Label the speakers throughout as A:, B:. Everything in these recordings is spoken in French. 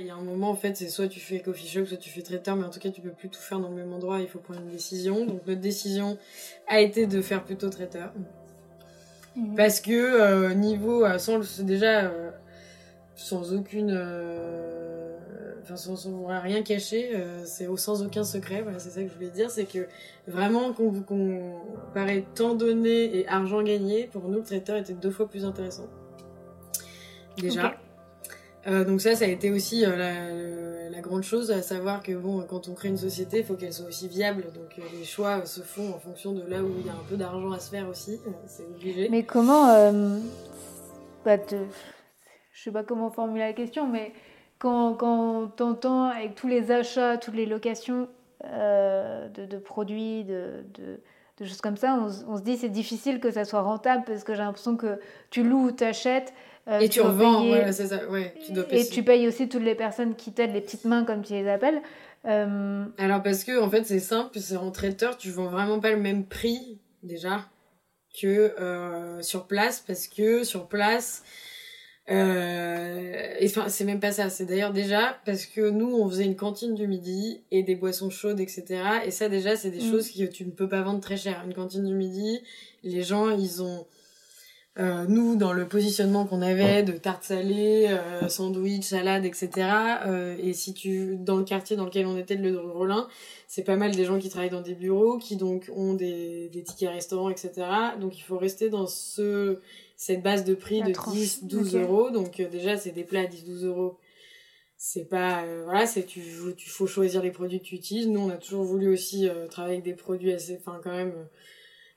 A: Il y a un moment, en fait, c'est soit tu fais coffee shop, soit tu fais traiteur, mais en tout cas, tu peux plus tout faire dans le même endroit, il faut prendre une décision. Donc, notre décision a été de faire plutôt traiteur. Mhm. Parce que, euh, niveau, euh, sans, déjà, euh, sans aucune, enfin, sans, rien cacher, c'est sans aucun secret, voilà, c'est ça que je voulais dire, c'est que vraiment, qu'on paraît temps donné et argent gagné, pour nous, le traiteur était deux fois plus intéressant. Déjà. Euh, donc ça, ça a été aussi euh, la, grande chose, à savoir que bon, quand on crée une société, il faut qu'elle soit aussi viable. Donc euh, les choix se font en fonction de là où il y a un peu d'argent à se faire aussi. C'est obligé.
B: Mais comment, bah, te... je sais pas comment formuler la question, mais quand, quand t'entends avec tous les achats, toutes les locations de, produits, de, de, choses comme ça, on, on se dit c'est difficile que ça soit rentable parce que j'ai l'impression que tu loues ou t'achètes
A: euh, et tu, revends, ouais, c'est ça, ouais,
B: tu dois Et tu payes aussi toutes les personnes qui t'aident, les petites mains comme tu les appelles. Euh,
A: Alors parce que en fait c'est simple, c'est en traiteur, tu vends vraiment pas le même prix déjà que euh, sur place parce que sur place euh, enfin c'est même pas ça c'est d'ailleurs déjà parce que nous on faisait une cantine du midi et des boissons chaudes etc et ça déjà c'est des mm. choses que tu ne peux pas vendre très cher une cantine du midi les gens ils ont euh, nous, dans le positionnement qu'on avait de tarte salée, euh, sandwich, salade, etc. Euh, et si tu, dans le quartier dans lequel on était, le Rollin, c'est pas mal des gens qui travaillent dans des bureaux, qui donc ont des, des tickets restaurants, etc. Donc il faut rester dans ce, cette base de prix de 10, 12 euros. Donc euh, déjà, c'est des plats à 10, 12 euros. C'est pas, euh, voilà, c'est, tu, tu faut choisir les produits que tu utilises. Nous, on a toujours voulu aussi travailler avec des produits assez, enfin, quand même,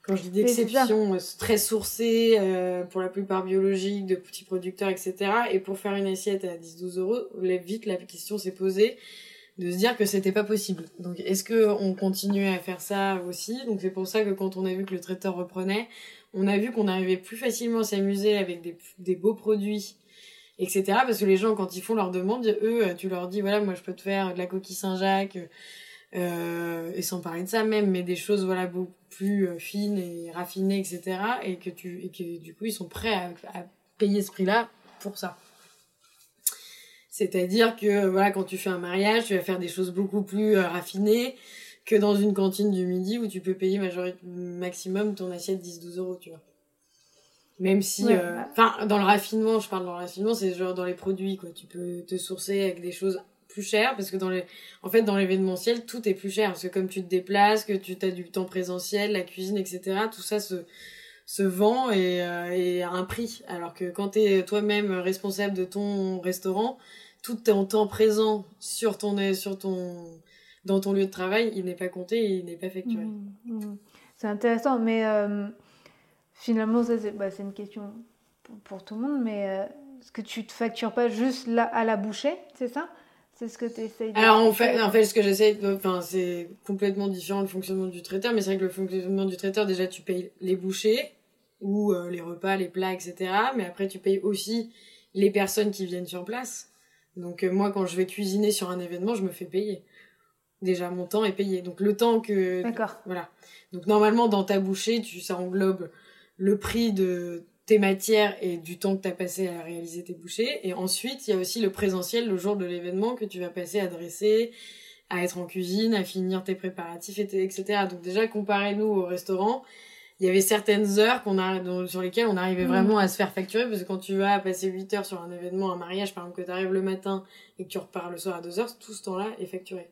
A: quand je dis d'exception, euh, très sourcées, euh, pour la plupart biologiques, de petits producteurs, etc. Et pour faire une assiette à 10-12 euros, vite la question s'est posée de se dire que c'était pas possible. Donc est-ce que on continuait à faire ça aussi? Donc c'est pour ça que quand on a vu que le traiteur reprenait, on a vu qu'on arrivait plus facilement à s'amuser avec des, des beaux produits etc. Parce que les gens, quand ils font leur demande, eux, tu leur dis, voilà, moi, je peux te faire de la coquille Saint-Jacques, euh, et sans parler de ça même, mais des choses, voilà, beaucoup plus euh, fines et raffinées, etc. Et que tu, et que du coup, ils sont prêts à, payer ce prix-là pour ça. C'est-à-dire que, voilà, quand tu fais un mariage, tu vas faire des choses beaucoup plus euh, raffinées que dans une cantine du midi où tu peux payer maximum ton assiette 10-12 euros, tu vois. Même si, enfin, dans le raffinement, je parle dans le raffinement, c'est genre dans les produits, quoi. Tu peux te sourcer avec des choses plus cher parce que dans les en fait dans l'événementiel tout est plus cher parce que comme tu te déplaces que tu as du temps présentiel la cuisine etc tout ça se se vend et, euh, et à un prix. Alors que quand tu es toi-même responsable de ton restaurant tout ton temps présent sur ton sur ton dans ton lieu de travail il n'est pas compté il n'est pas facturé.
B: Mmh, mmh. c'est intéressant mais euh, finalement ça c'est bah, une question pour, tout le monde mais euh, est-ce que tu te factures pas juste là à la bouchée c'est ça? C'est ce que tu essayes
A: de Alors, en fait, en fait, ce que j'essaie, enfin, c'est complètement différent le fonctionnement du traiteur, mais c'est vrai que le fonctionnement du traiteur, déjà, tu payes les bouchées, ou euh, les repas, les plats, etc. Mais après, tu payes aussi les personnes qui viennent sur place. Donc, euh, moi, quand je vais cuisiner sur un événement, je me fais payer. Déjà, mon temps est payé. Donc, le temps que.
B: D'accord.
A: Voilà. Donc, normalement, dans ta bouchée, tu, ça englobe le prix de tes matières et du temps que tu as passé à réaliser tes bouchées. Et ensuite, il y a aussi le présentiel le jour de l'événement que tu vas passer à dresser, à être en cuisine, à finir tes préparatifs, etc. Donc déjà, comparez-nous au restaurant, il y avait certaines heures qu'on a, sur lesquelles on arrivait mm. vraiment à se faire facturer, parce que quand tu vas passer 8 heures sur un événement, un mariage, par exemple, que tu arrives le matin et que tu repars le soir à 2 heures, tout ce temps-là est facturé.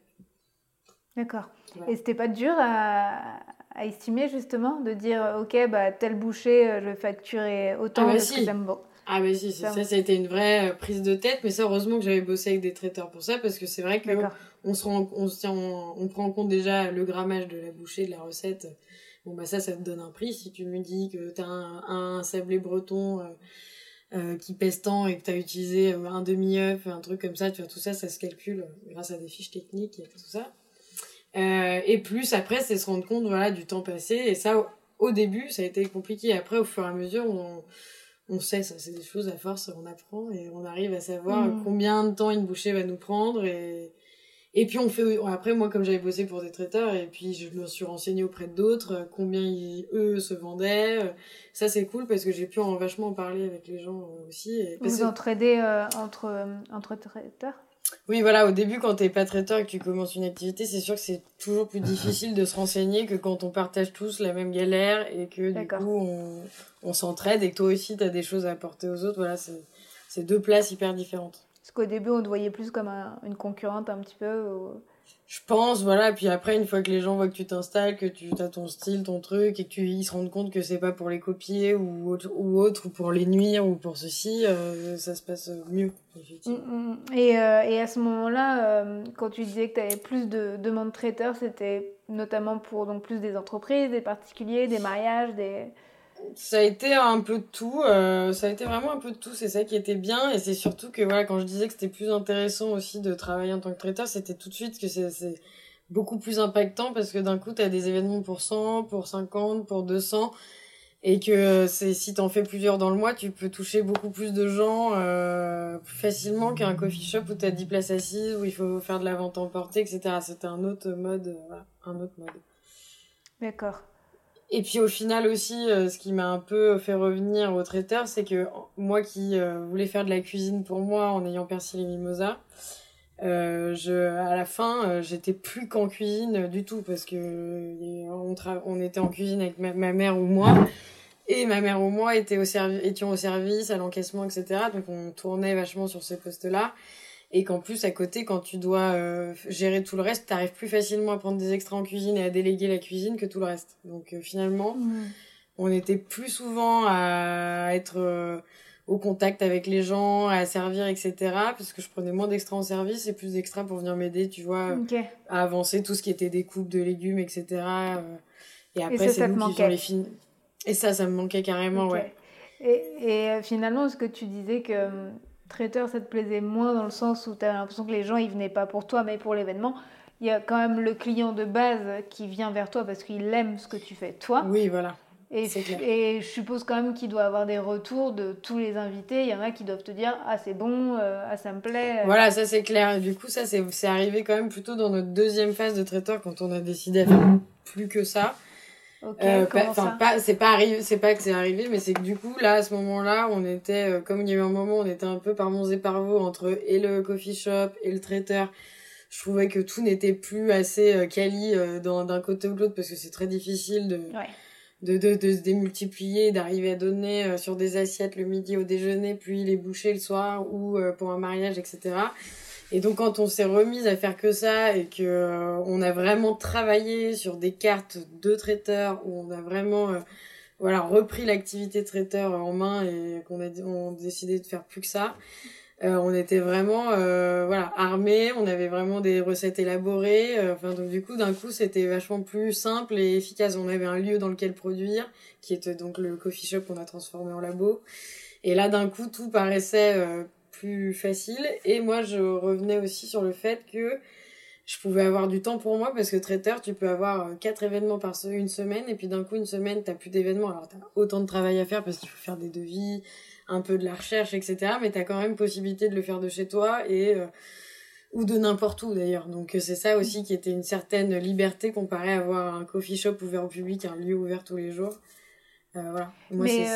B: D'accord. Et c'était pas dur à, à estimer justement de dire ok bah tel boucher euh, je vais facturer autant ah bah si. que j'aime bon.
A: Ah bah si, ça, ça, a été une vraie euh, prise de tête, mais ça heureusement que j'avais bossé avec des traiteurs pour ça parce que c'est vrai que on se rend, on se tient, on, prend en compte déjà le grammage de la bouchée, de la recette. Bon bah ça, ça te donne un prix. Si tu me dis que t'as un, un sablé breton euh, euh, qui pèse tant et que t'as utilisé un demi œuf, un truc comme ça, tu vois tout ça, ça se calcule grâce à des fiches techniques et tout ça. Euh, et plus après, c'est se rendre compte voilà, du temps passé. Et ça, au, début, ça a été compliqué. Après, au fur et à mesure, on, on sait, ça, c'est des choses à force, on apprend et on arrive à savoir mm. combien de temps une bouchée va nous prendre. Et, et puis, on fait, après, moi, comme j'avais bossé pour des traiteurs, et puis je me suis renseignée auprès d'autres, combien eux se vendaient. Ça, c'est cool parce que j'ai pu en vachement en parler avec les gens aussi. Et
B: Vous entraidez euh, entre, euh, entre traiteurs?
A: Oui, voilà, au début, quand t'es pas traiteur et que tu commences une activité, c'est sûr que c'est toujours plus difficile de se renseigner que quand on partage tous la même galère et que du coup on, on s'entraide et que toi aussi t'as des choses à apporter aux autres. Voilà, c'est deux places hyper différentes.
B: Parce qu'au début, on te voyait plus comme une concurrente un petit peu.
A: Je pense, voilà. Puis après, une fois que les gens voient que tu t'installes, que tu as ton style, ton truc, et que tu, ils se rendent compte que c'est pas pour les copier ou autre, ou autre, ou pour les nuire ou pour ceci, euh, ça se passe mieux.
B: Mm, mm. Et, euh, et, à ce moment-là, euh, quand tu disais que tu avais plus de demandes traiteurs, c'était notamment pour donc plus des entreprises, des particuliers, des mariages, des
A: ça a été un peu de tout. Euh, ça a été vraiment un peu de tout. C'est ça qui était bien. Et c'est surtout que, voilà, quand je disais que c'était plus intéressant aussi de travailler en tant que traiteur, c'était tout de suite que c'est beaucoup plus impactant parce que d'un coup, tu as des événements pour 100, pour 50, pour 200. Et que euh, c'est si t'en fais plusieurs dans le mois, tu peux toucher beaucoup plus de gens euh, plus facilement qu'un coffee shop où t'as 10 places assises, où il faut faire de la vente emportée, etc. C'était un autre mode. Euh, un autre mode.
B: D'accord.
A: Et puis au final aussi, euh, ce qui m'a un peu fait revenir au traiteur, c'est que moi qui euh, voulais faire de la cuisine pour moi en ayant percé les mimosas, euh, je, à la fin, j'étais plus qu'en cuisine du tout parce que on, on était en cuisine avec ma, mère ou moi. Et ma mère ou moi était au étions au service, à l'encaissement, etc. Donc on tournait vachement sur ces postes-là et qu'en plus à côté quand tu dois euh, gérer tout le reste t'arrives plus facilement à prendre des extras en cuisine et à déléguer la cuisine que tout le reste. Donc euh, finalement on était plus souvent à être euh, au contact avec les gens à servir etc parce que je prenais moins d'extras en service et plus d'extras pour venir m'aider tu vois à avancer tout ce qui était découpe de légumes etc et après c'est nous qui les films et ça ça me manquait carrément ouais.
B: Et, et finalement ce que tu disais que traiteur, ça te plaisait moins dans le sens où tu as l'impression que les gens, ils venaient pas pour toi, mais pour l'événement. Il y a quand même le client de base qui vient vers toi parce qu'il aime ce que tu fais toi.
A: Oui, voilà.
B: Et, et je suppose quand même qu'il doit avoir des retours de tous les invités. Il y en a qui doivent te dire Ah, c'est bon, euh, ah, ça me plaît.
A: Voilà, ça c'est clair. Du coup, ça c'est arrivé quand même plutôt dans notre deuxième phase de traiteur quand on a décidé à faire plus que ça.
B: Euh, enfin,
A: pas, c'est pas arrivé, c'est pas que c'est arrivé, mais c'est que du coup, là, à ce moment-là, on était, euh, comme il y a eu un moment, on était un peu par monts et par vaux entre et le coffee shop et le traiteur. Je trouvais que tout n'était plus assez euh, quali d'un côté ou de l'autre parce que c'est très difficile de, de, de, de, se démultiplier, d'arriver à donner sur des assiettes le midi au déjeuner, puis les boucher le soir ou pour un mariage, etc. Et donc quand on s'est remise à faire que ça et que euh, on a vraiment travaillé sur des cartes de traiteurs où on a vraiment euh, voilà repris l'activité traiteur en main et qu'on a on décidé de faire plus que ça. Euh, on était vraiment voilà armés, on avait vraiment des recettes élaborées. enfin donc du coup d'un coup c'était vachement plus simple et efficace. On avait un lieu dans lequel produire, qui était donc le coffee shop qu'on a transformé en labo. Et là d'un coup tout paraissait plus facile. Et moi, je revenais aussi sur le fait que je pouvais avoir du temps pour moi parce que traiteur, tu peux avoir euh, quatre événements par une semaine et puis d'un coup, une semaine, t'as plus d'événements. Alors, t'as autant de travail à faire parce qu'il faut faire des devis, un peu de la recherche, etc. Mais t'as quand même possibilité de le faire de chez toi et euh, ou de n'importe où d'ailleurs. Donc c'est ça aussi qui était une certaine liberté comparé à avoir un coffee shop ouvert au public, un lieu ouvert tous les jours. Euh, voilà.
B: Moi, Mais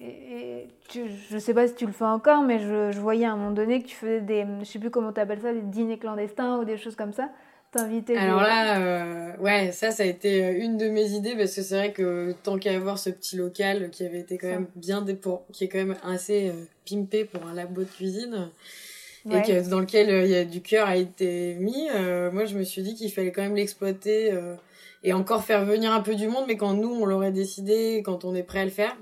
B: et, je sais pas si tu le fais encore, mais je, je, voyais à un moment donné que tu faisais des, je sais plus comment tu ça, des dîners clandestins ou des choses comme ça. T'inviter.
A: Alors là, euh, ouais, ça, ça a été euh, une de mes idées parce que c'est vrai que tant qu'à avoir ce petit local qui avait été quand même bien qui est quand même assez euh, pimpé pour un labo de cuisine. Et que, dans lequel il y a du cœur a été mis. moi, je me suis dit qu'il fallait quand même l'exploiter et encore faire venir un peu du monde, mais quand nous on l'aurait décidé, quand on est prêt à le faire,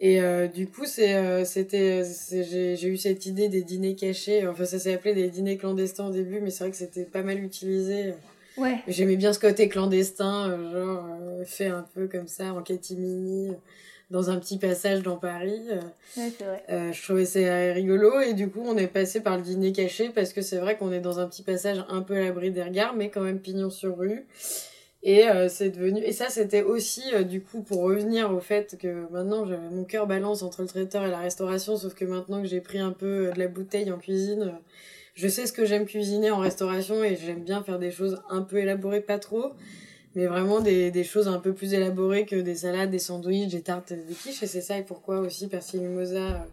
A: et euh, du coup, c'est, euh, c'était, j'ai, j'ai eu cette idée des dîners cachés. Enfin, ça s'est appelé des dîners clandestins au début, mais c'est vrai que c'était pas mal utilisé.
B: Ouais.
A: J'aimais bien ce côté clandestin, euh, genre fait un peu comme ça en catimini, dans un petit passage dans Paris.
B: Ouais, c'est vrai.
A: je trouvais ça rigolo et du coup, on est passé par le dîner caché parce que c'est vrai qu'on est dans un petit passage un peu à l'abri des regards, mais quand même pignon sur rue. Et euh, c'est devenu et ça c'était aussi euh, du coup pour revenir au fait que maintenant mon cœur balance entre le traiteur et la restauration sauf que maintenant que j'ai pris un peu euh, de la bouteille en cuisine je sais ce que j'aime cuisiner en restauration et j'aime bien faire des choses un peu élaborées pas trop mais vraiment des, des choses un peu plus élaborées que des salades des sandwichs des tartes des quiches et c'est ça et pourquoi aussi Persil Mimosa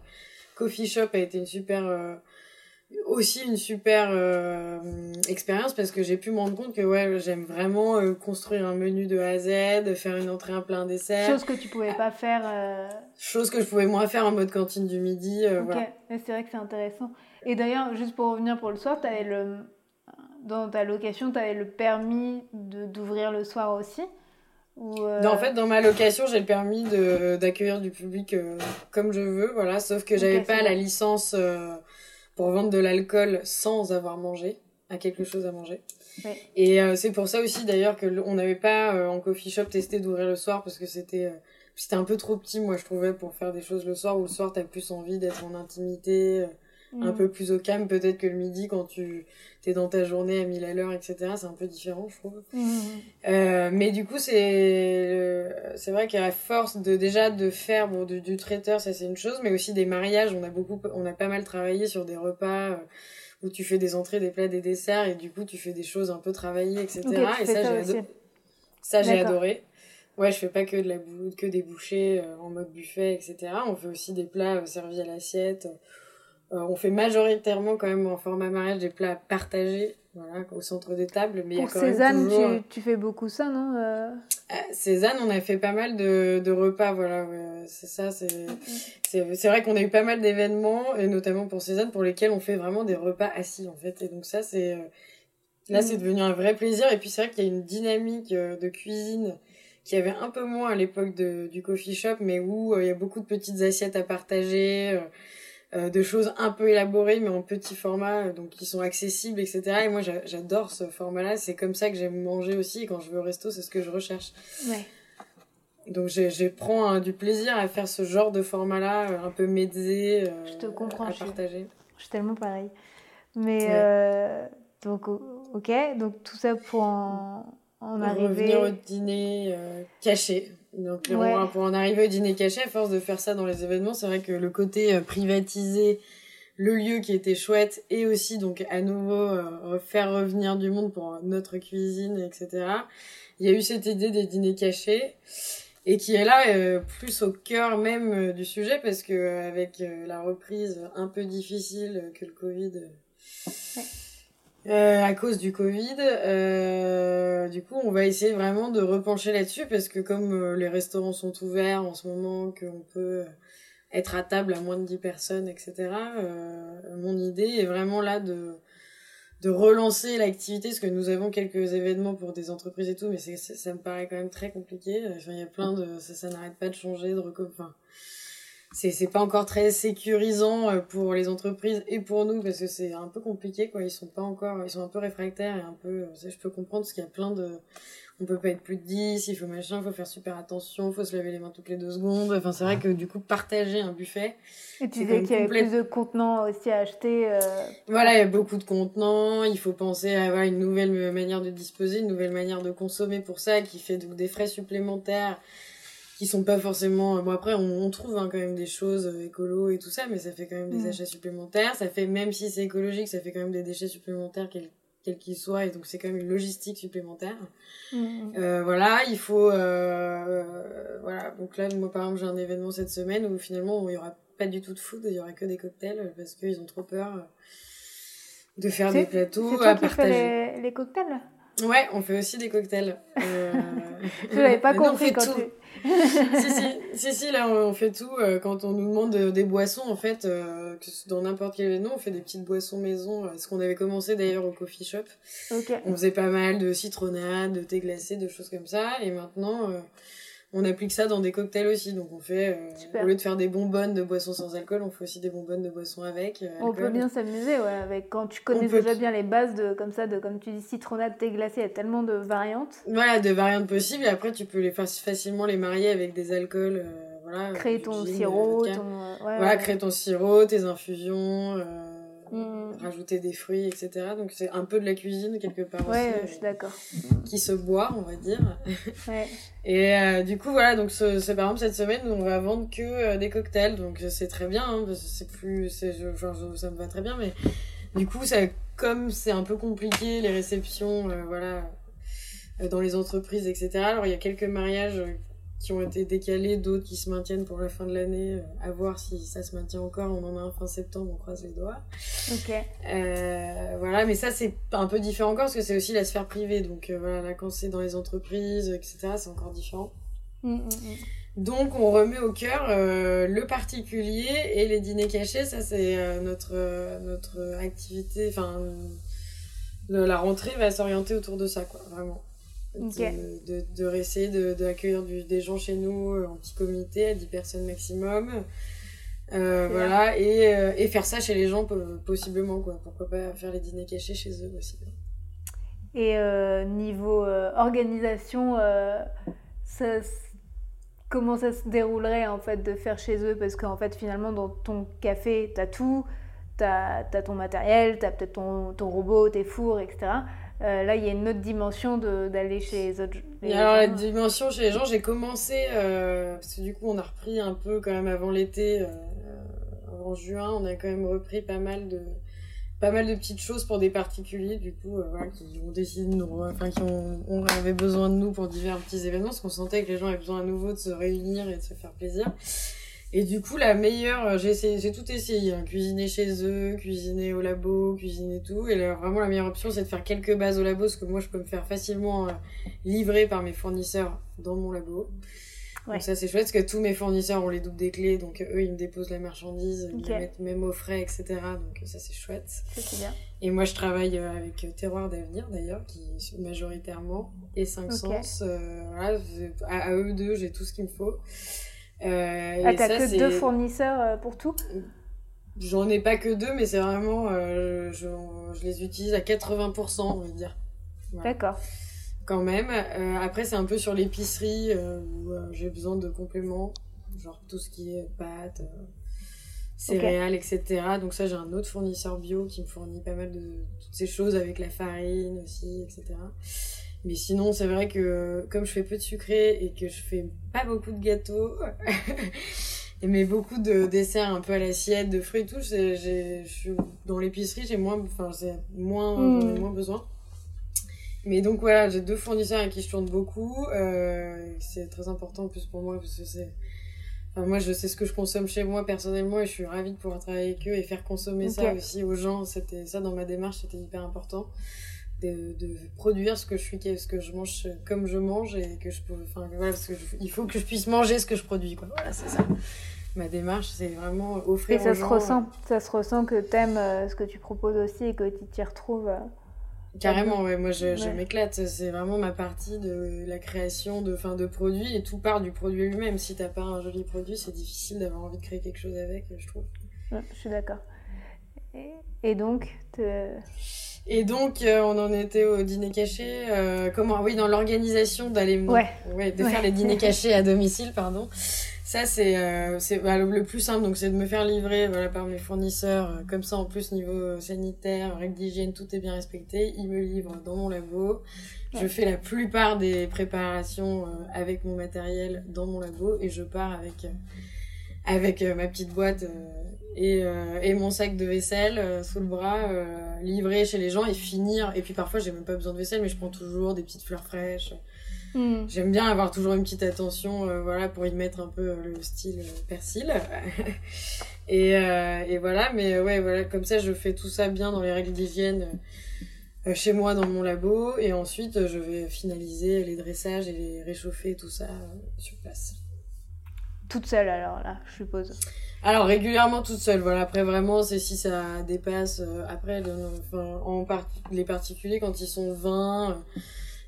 A: Coffee Shop a été une super aussi une super euh, expérience parce que j'ai pu me rendre compte que ouais j'aime vraiment euh, construire un menu de A à Z faire une entrée un plein dessert.
B: Chose que tu pouvais pas faire euh...
A: chose que je pouvais moins faire en mode cantine du midi euh,
B: ok c'est vrai que c'est intéressant. Et d'ailleurs juste pour revenir pour le soir avais le dans ta location tu avais le permis de d'ouvrir le soir aussi
A: non, en fait, dans ma location, j'ai le permis d'accueillir du public comme je veux, voilà. Sauf que j'avais pas la licence pour vendre de l'alcool sans avoir mangé, à quelque chose à manger. Et euh, c'est pour ça aussi d'ailleurs que on n'avait pas euh, en coffee shop testé d'ouvrir le soir parce que c'était euh, c'était un peu trop petit moi je trouvais pour faire des choses le soir où le soir t'as plus envie d'être en intimité un mm. peu plus au calme peut-être que le midi quand tu t'es dans ta journée à 1000 à l'heure etc c'est un peu différent je trouve mm. euh, mais du coup c'est c'est vrai qu'à force de déjà de faire bon, du, traiteur ça c'est une chose mais aussi des mariages on a beaucoup on a pas mal travaillé sur des repas euh, où tu fais des entrées des plats des desserts et du coup tu fais des choses un peu travaillées etc et ça j'ai ça j'ai adoré Ouais, je fais pas que de la que des bouchées euh, en mode buffet, etc. On fait aussi des plats servis à l'assiette. Euh, on fait majoritairement quand même en format mariage des plats partagés voilà, au centre des tables. Mais
B: Pour Cézanne, tu, tu, fais beaucoup ça, non euh...
A: Cézanne, on a fait pas mal de, de repas, voilà, c'est ça. C'est c'est vrai qu'on a eu pas mal d'événements, et notamment pour Cézanne, pour lesquels on fait vraiment des repas assis, en fait. Et donc ça, c'est... Euh, là, c'est mm. devenu un vrai plaisir. Et puis c'est vrai qu'il y a une dynamique euh, de cuisine qui avait un peu moins à l'époque du coffee shop, mais où il y a beaucoup de petites assiettes à partager euh, de choses un peu élaborées mais en petit format, euh, donc qui sont accessibles, etc. Et moi j'adore ce format-là, c'est comme ça que j'aime manger aussi, et quand je vais au resto c'est ce que je recherche. Ouais. Donc je, prends du plaisir à faire ce genre de format-là, euh, un peu médisé, je te comprends, à
B: partager. Je suis tellement pareil. Mais donc ok, donc tout ça pour en, en arriver...
A: Revenir au dîner caché. Donc pour en arriver au dîner caché, à force de faire ça dans les événements, c'est vrai que le côté euh, privatiser le lieu qui était chouette et aussi donc à nouveau euh, faire revenir du monde pour notre cuisine, etc. Il y a eu cette idée des dîners cachés et qui est là euh, plus au cœur même du sujet parce que avec la reprise un peu difficile que le Covid euh, à cause du Covid. Euh, du coup, on va essayer vraiment de repencher là-dessus parce que comme euh, les restaurants sont ouverts en ce moment, qu'on peut être à table à moins de 10 personnes, etc. mon idée est vraiment là de de relancer l'activité parce que nous avons quelques événements pour des entreprises et tout mais ça me paraît quand même très compliqué enfin il y a plein de ça, ça n'arrête pas de changer de enfin c'est c'est pas encore très sécurisant euh, pour les entreprises et pour nous parce que c'est un peu compliqué quoi. Ils sont pas encore ils sont un peu réfractaires et un peu euh, je peux comprendre parce qu'il y a plein de on peut pas être plus de 10 il faut machin il faut faire super attention il faut se laver les mains toutes les deux secondes. Enfin c'est vrai que du coup partager un buffet
B: et tu disais qu'il y avait plus de contenants aussi à acheter euh...
A: voilà il y a beaucoup de contenants il faut penser à avoir une nouvelle manière de disposer une nouvelle manière de consommer pour ça qui fait donc des frais supplémentaires qui sont pas forcément bon après on, trouve hein, quand même des choses euh, écolo et tout ça mais ça fait quand même des mm. achats supplémentaires ça fait même si c'est écologique ça fait quand même des déchets supplémentaires quels qu'ils soient et donc c'est quand même une logistique supplémentaire mm. euh, voilà il faut euh, voilà donc là moi par exemple j'ai un événement cette semaine où finalement il y aura pas du tout de food il y aura que des cocktails parce qu'ils ont trop peur de faire des plateaux
B: à partager les, les cocktails?
A: Ouais, on fait aussi des cocktails. Euh...
B: Je l'avais pas compris quand
A: tu... si, si, si, si, là, on fait tout. Euh, quand on nous demande des boissons, en fait, euh, dans n'importe quel événement, on fait des petites boissons maison. Euh, ce qu'on avait commencé d'ailleurs au coffee shop. On faisait pas mal de citronnade, de thé glacé, de choses comme ça. Et maintenant, on applique ça dans des cocktails aussi. Donc on fait, euh, au lieu de faire des bonbonnes de boissons sans alcool, on fait aussi des bonbonnes de boissons avec. Euh,
B: on peut bien s'amuser, ouais, avec quand tu connais déjà bien les bases de comme ça, de comme tu dis citronnade, thé glacé, il y a tellement de variantes.
A: Voilà, de variantes possibles. Et après, tu peux les faire facilement les marier avec des alcools. Euh, voilà,
B: créer ton sirop, ton...
A: voilà, créer ton sirop, tes infusions. Mm. rajouter des fruits, etc. Donc c'est un peu de la cuisine quelque part
B: ouais, aussi. je suis d'accord.
A: Qui se boit, on va dire. Ouais. Et euh, du coup, voilà, donc c'est par exemple cette semaine, on va vendre que euh, des cocktails, donc c'est très bien, hein, c'est plus, enfin, ça me va très bien, mais du coup, ça, comme c'est un peu compliqué, les réceptions, euh, voilà, dans les entreprises, etc. Alors il y a quelques mariages qui ont été décalés, d'autres qui se maintiennent pour la fin de l'année. Euh, à voir si ça se maintient encore. On en a un fin septembre, on croise les doigts.
B: Ok.
A: Euh, voilà, mais ça c'est un peu différent encore parce que c'est aussi la sphère privée. Donc euh, voilà, là quand c'est dans les entreprises, etc., c'est encore différent.
B: Mm, mm, mm.
A: Donc on remet au cœur euh, le particulier et les dîners cachés. Ça c'est notre notre activité. Enfin, la rentrée va s'orienter autour de ça, quoi, vraiment.
B: Ok.
A: De, de, de essayer de, d'accueillir des gens chez nous euh, en petit comité à 10 personnes maximum. Euh, voilà, et, euh, et faire ça chez les gens po- possiblement, quoi. Pourquoi pas faire les dîners cachés chez eux aussi.
B: Et euh, niveau euh, organisation, euh, ça comment ça se déroulerait en fait de faire chez eux? Parce qu'en fait, finalement, dans ton café, t'as tout, t'as as ton matériel, t'as peut-être ton, ton robot, tes fours, etc. Euh, là, il y a une autre dimension d'aller chez les autres. les
A: alors la dimension chez les gens, j'ai commencé euh, parce que du coup on a repris un peu quand même avant l'été, euh, en juin, on a quand même repris pas mal de pas mal de petites choses pour des particuliers du coup euh, voilà, qui ont décidé de nous, enfin qui ont, avait besoin de nous pour divers petits événements parce qu'on sentait que les gens avaient besoin à nouveau de se réunir et de se faire plaisir. Et du coup, la meilleure, euh, j'ai essayé, j'ai tout essayé, hein, cuisiner chez eux, cuisiner au labo, cuisiner tout. Et là, vraiment, la meilleure option, c'est de faire quelques bases au labo, parce que moi, je peux me faire facilement euh, livrer par mes fournisseurs dans mon labo.
B: Ouais.
A: Donc ça, c'est chouette, parce que tous mes fournisseurs ont les doubles des clés, donc eux, ils me déposent la marchandise, ils mettent même au frais, etc. Donc ça, c'est chouette.
B: Ça, c'est bien.
A: Et moi, je travaille euh, avec euh, Terroir d'Avenir, d'ailleurs, qui majoritairement, et 5
B: Ok.
A: Sens. euh, voilà, à eux deux, j'ai tout ce qu'il me faut. Euh,
B: Ah, t'as que deux fournisseurs euh, pour tout?
A: J'en ai pas que deux, mais c'est vraiment, euh, je, je les utilise à 80%, on va dire. Voilà.
B: D'accord.
A: Quand même. Euh, après, c'est un peu sur l'épicerie où j'ai besoin de compléments, genre tout ce qui est pâtes, céréales, etc. Donc ça, j'ai un autre fournisseur bio qui me fournit pas mal de toutes ces choses avec la farine aussi, etc. Mais sinon, c'est vrai que comme je fais peu de sucré et que je fais pas beaucoup de gâteaux, mais beaucoup de desserts un peu à l'assiette, de fruits et tout, je suis dans l'épicerie, j'ai moins, enfin, moins,
B: Mm.
A: ai moins besoin. Mais donc voilà, j'ai deux fournisseurs avec qui je tourne beaucoup. Euh, c'est très important en plus pour moi parce que c'est. Enfin, moi, je sais ce que je consomme chez moi personnellement et je suis ravie de pouvoir travailler avec eux et faire consommer ça aussi aux gens. C'était ça dans ma démarche, c'était hyper important de, de produire ce que je suis, ce que je mange comme je mange et que je peux. Enfin voilà, parce que je- il faut que je puisse manger ce que je produis. Quoi. Voilà, c'est ça. Ma démarche, c'est vraiment offrir
B: Et ça
A: aux
B: se
A: gens,
B: ressent, ça se ressent que t'aimes euh, ce que tu proposes aussi et que tu t'y retrouves. euh.
A: Carrément, ouais, moi je, m'éclate. C'est vraiment ma partie de la création de, fin, de produits et tout part du produit lui-même. Si t'as pas un joli produit, c'est difficile d'avoir envie de créer quelque chose avec, je trouve.
B: Ouais, je suis d'accord. Et, et donc, te-
A: Et donc, euh, on en était au dîner caché. euh, comment Oui, dans l'organisation d'aller.
B: Ouais.
A: Ouais, de
B: Ouais.
A: faire les dîners cachés à domicile, pardon. Ça, c'est euh, c'est bah, le, plus simple. Donc, c'est de me faire livrer voilà, par mes fournisseurs. euh, Comme ça, en plus, niveau sanitaire, règles d'hygiène, tout est bien respecté. Ils me livrent dans mon labo. Je fais la plupart des préparations euh, avec mon matériel dans mon labo et je pars avec, euh, avec euh, ma petite boîte euh, et, euh, et mon sac de vaisselle sous le bras, livrer chez les gens et finir. Et puis parfois, j'ai même pas besoin de vaisselle, mais je prends toujours des petites fleurs fraîches.
B: Hmm.
A: J'aime bien avoir toujours une petite attention, euh, voilà, pour y mettre un peu euh, le style euh, persil. et, et voilà, mais ouais, voilà, comme ça, je fais tout ça bien dans les règles d'hygiène chez moi dans mon labo, et ensuite, je vais finaliser les dressages et les réchauffer, tout ça sur place.
B: Toute seule alors là, je suppose.
A: Alors régulièrement toute seule, voilà. Après vraiment, c'est si ça dépasse. euh, après, le- enfin, en part- les particuliers quand ils sont 20 euh,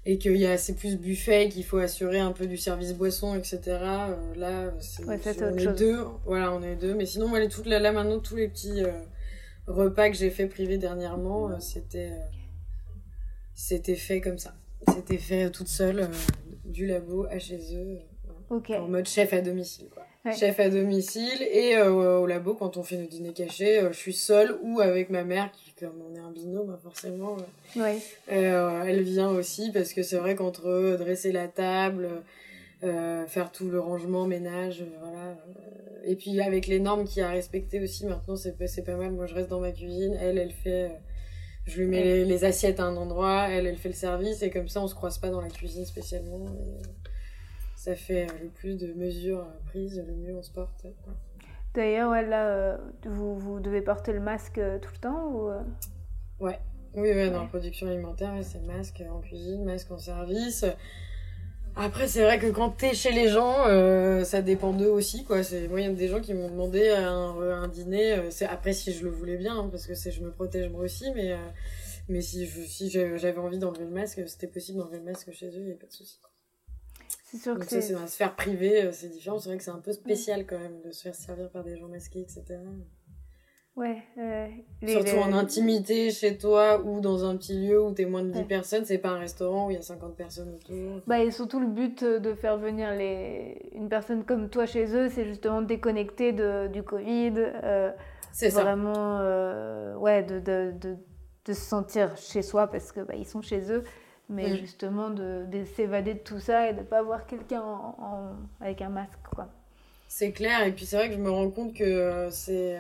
A: et qu'il y a c'est plus buffet, qu'il faut assurer un peu du service boisson, etc. euh, là, c'est
B: Ouais,
A: on est
B: chose.
A: deux. Voilà, on est deux. Mais sinon, moi, les toutes là, là maintenant, tous les petits repas que j'ai fait privé dernièrement, c'était c'était fait comme ça. C'était fait toute seule, du labo à chez eux, euh,
B: Ok.
A: en mode chef à domicile. Quoi.
B: Ouais.
A: Chef à domicile et euh, au labo quand on fait nos dîners cachés, euh, je suis seule ou avec ma mère qui, comme on est un binôme, hein, forcément, euh,
B: Ouais.
A: euh, elle vient aussi parce que c'est vrai qu'entre dresser la table, euh, faire tout le rangement, ménage, voilà. et puis avec les normes qu'il y a à respecter aussi, maintenant c'est pas- c'est pas mal. Moi je reste dans ma cuisine, elle, elle fait. je lui mets les, les assiettes à un endroit, elle, elle fait le service et comme ça on se croise pas dans la cuisine spécialement. et- ça fait le plus de mesures prises, le mieux on se porte.
B: D'ailleurs, ouais, là, vous, vous, devez porter le masque tout le temps ou...
A: Ouais, oui, ouais, dans la production alimentaire, c'est masque en cuisine, masque en service. Après, c'est vrai que quand t'es chez les gens, euh, ça dépend d'eux aussi, quoi. C'est moi, il y a des gens qui m'ont demandé un, un dîner. Euh, c'est après si je le voulais bien, hein, parce que c'est je me protège moi aussi, mais euh, mais si je, si j'avais envie d'enlever le masque, c'était possible d'enlever le masque chez eux, il y a pas de souci. C'est sûr que c'est dans la sphère privée, c'est différent. C'est vrai que c'est un peu spécial quand même de se faire servir par des gens masqués, etc.
B: Ouais.
A: Surtout en intimité, chez toi ou dans un petit lieu où t'es moins de 10 personnes, c'est pas un restaurant où il y a 50 personnes autour.
B: Bah, et surtout, le but de faire venir les... une personne comme toi chez eux, c'est justement de déconnecter de, du Covid. Euh, c'est Vraiment, euh, ouais, de, de, de, de, se sentir chez soi parce que bah, ils sont chez eux. Mais justement, de, de s'évader de tout ça et de pas voir quelqu'un en, avec un masque, quoi.
A: C'est clair. Et puis, c'est vrai que je me rends compte que euh, c'est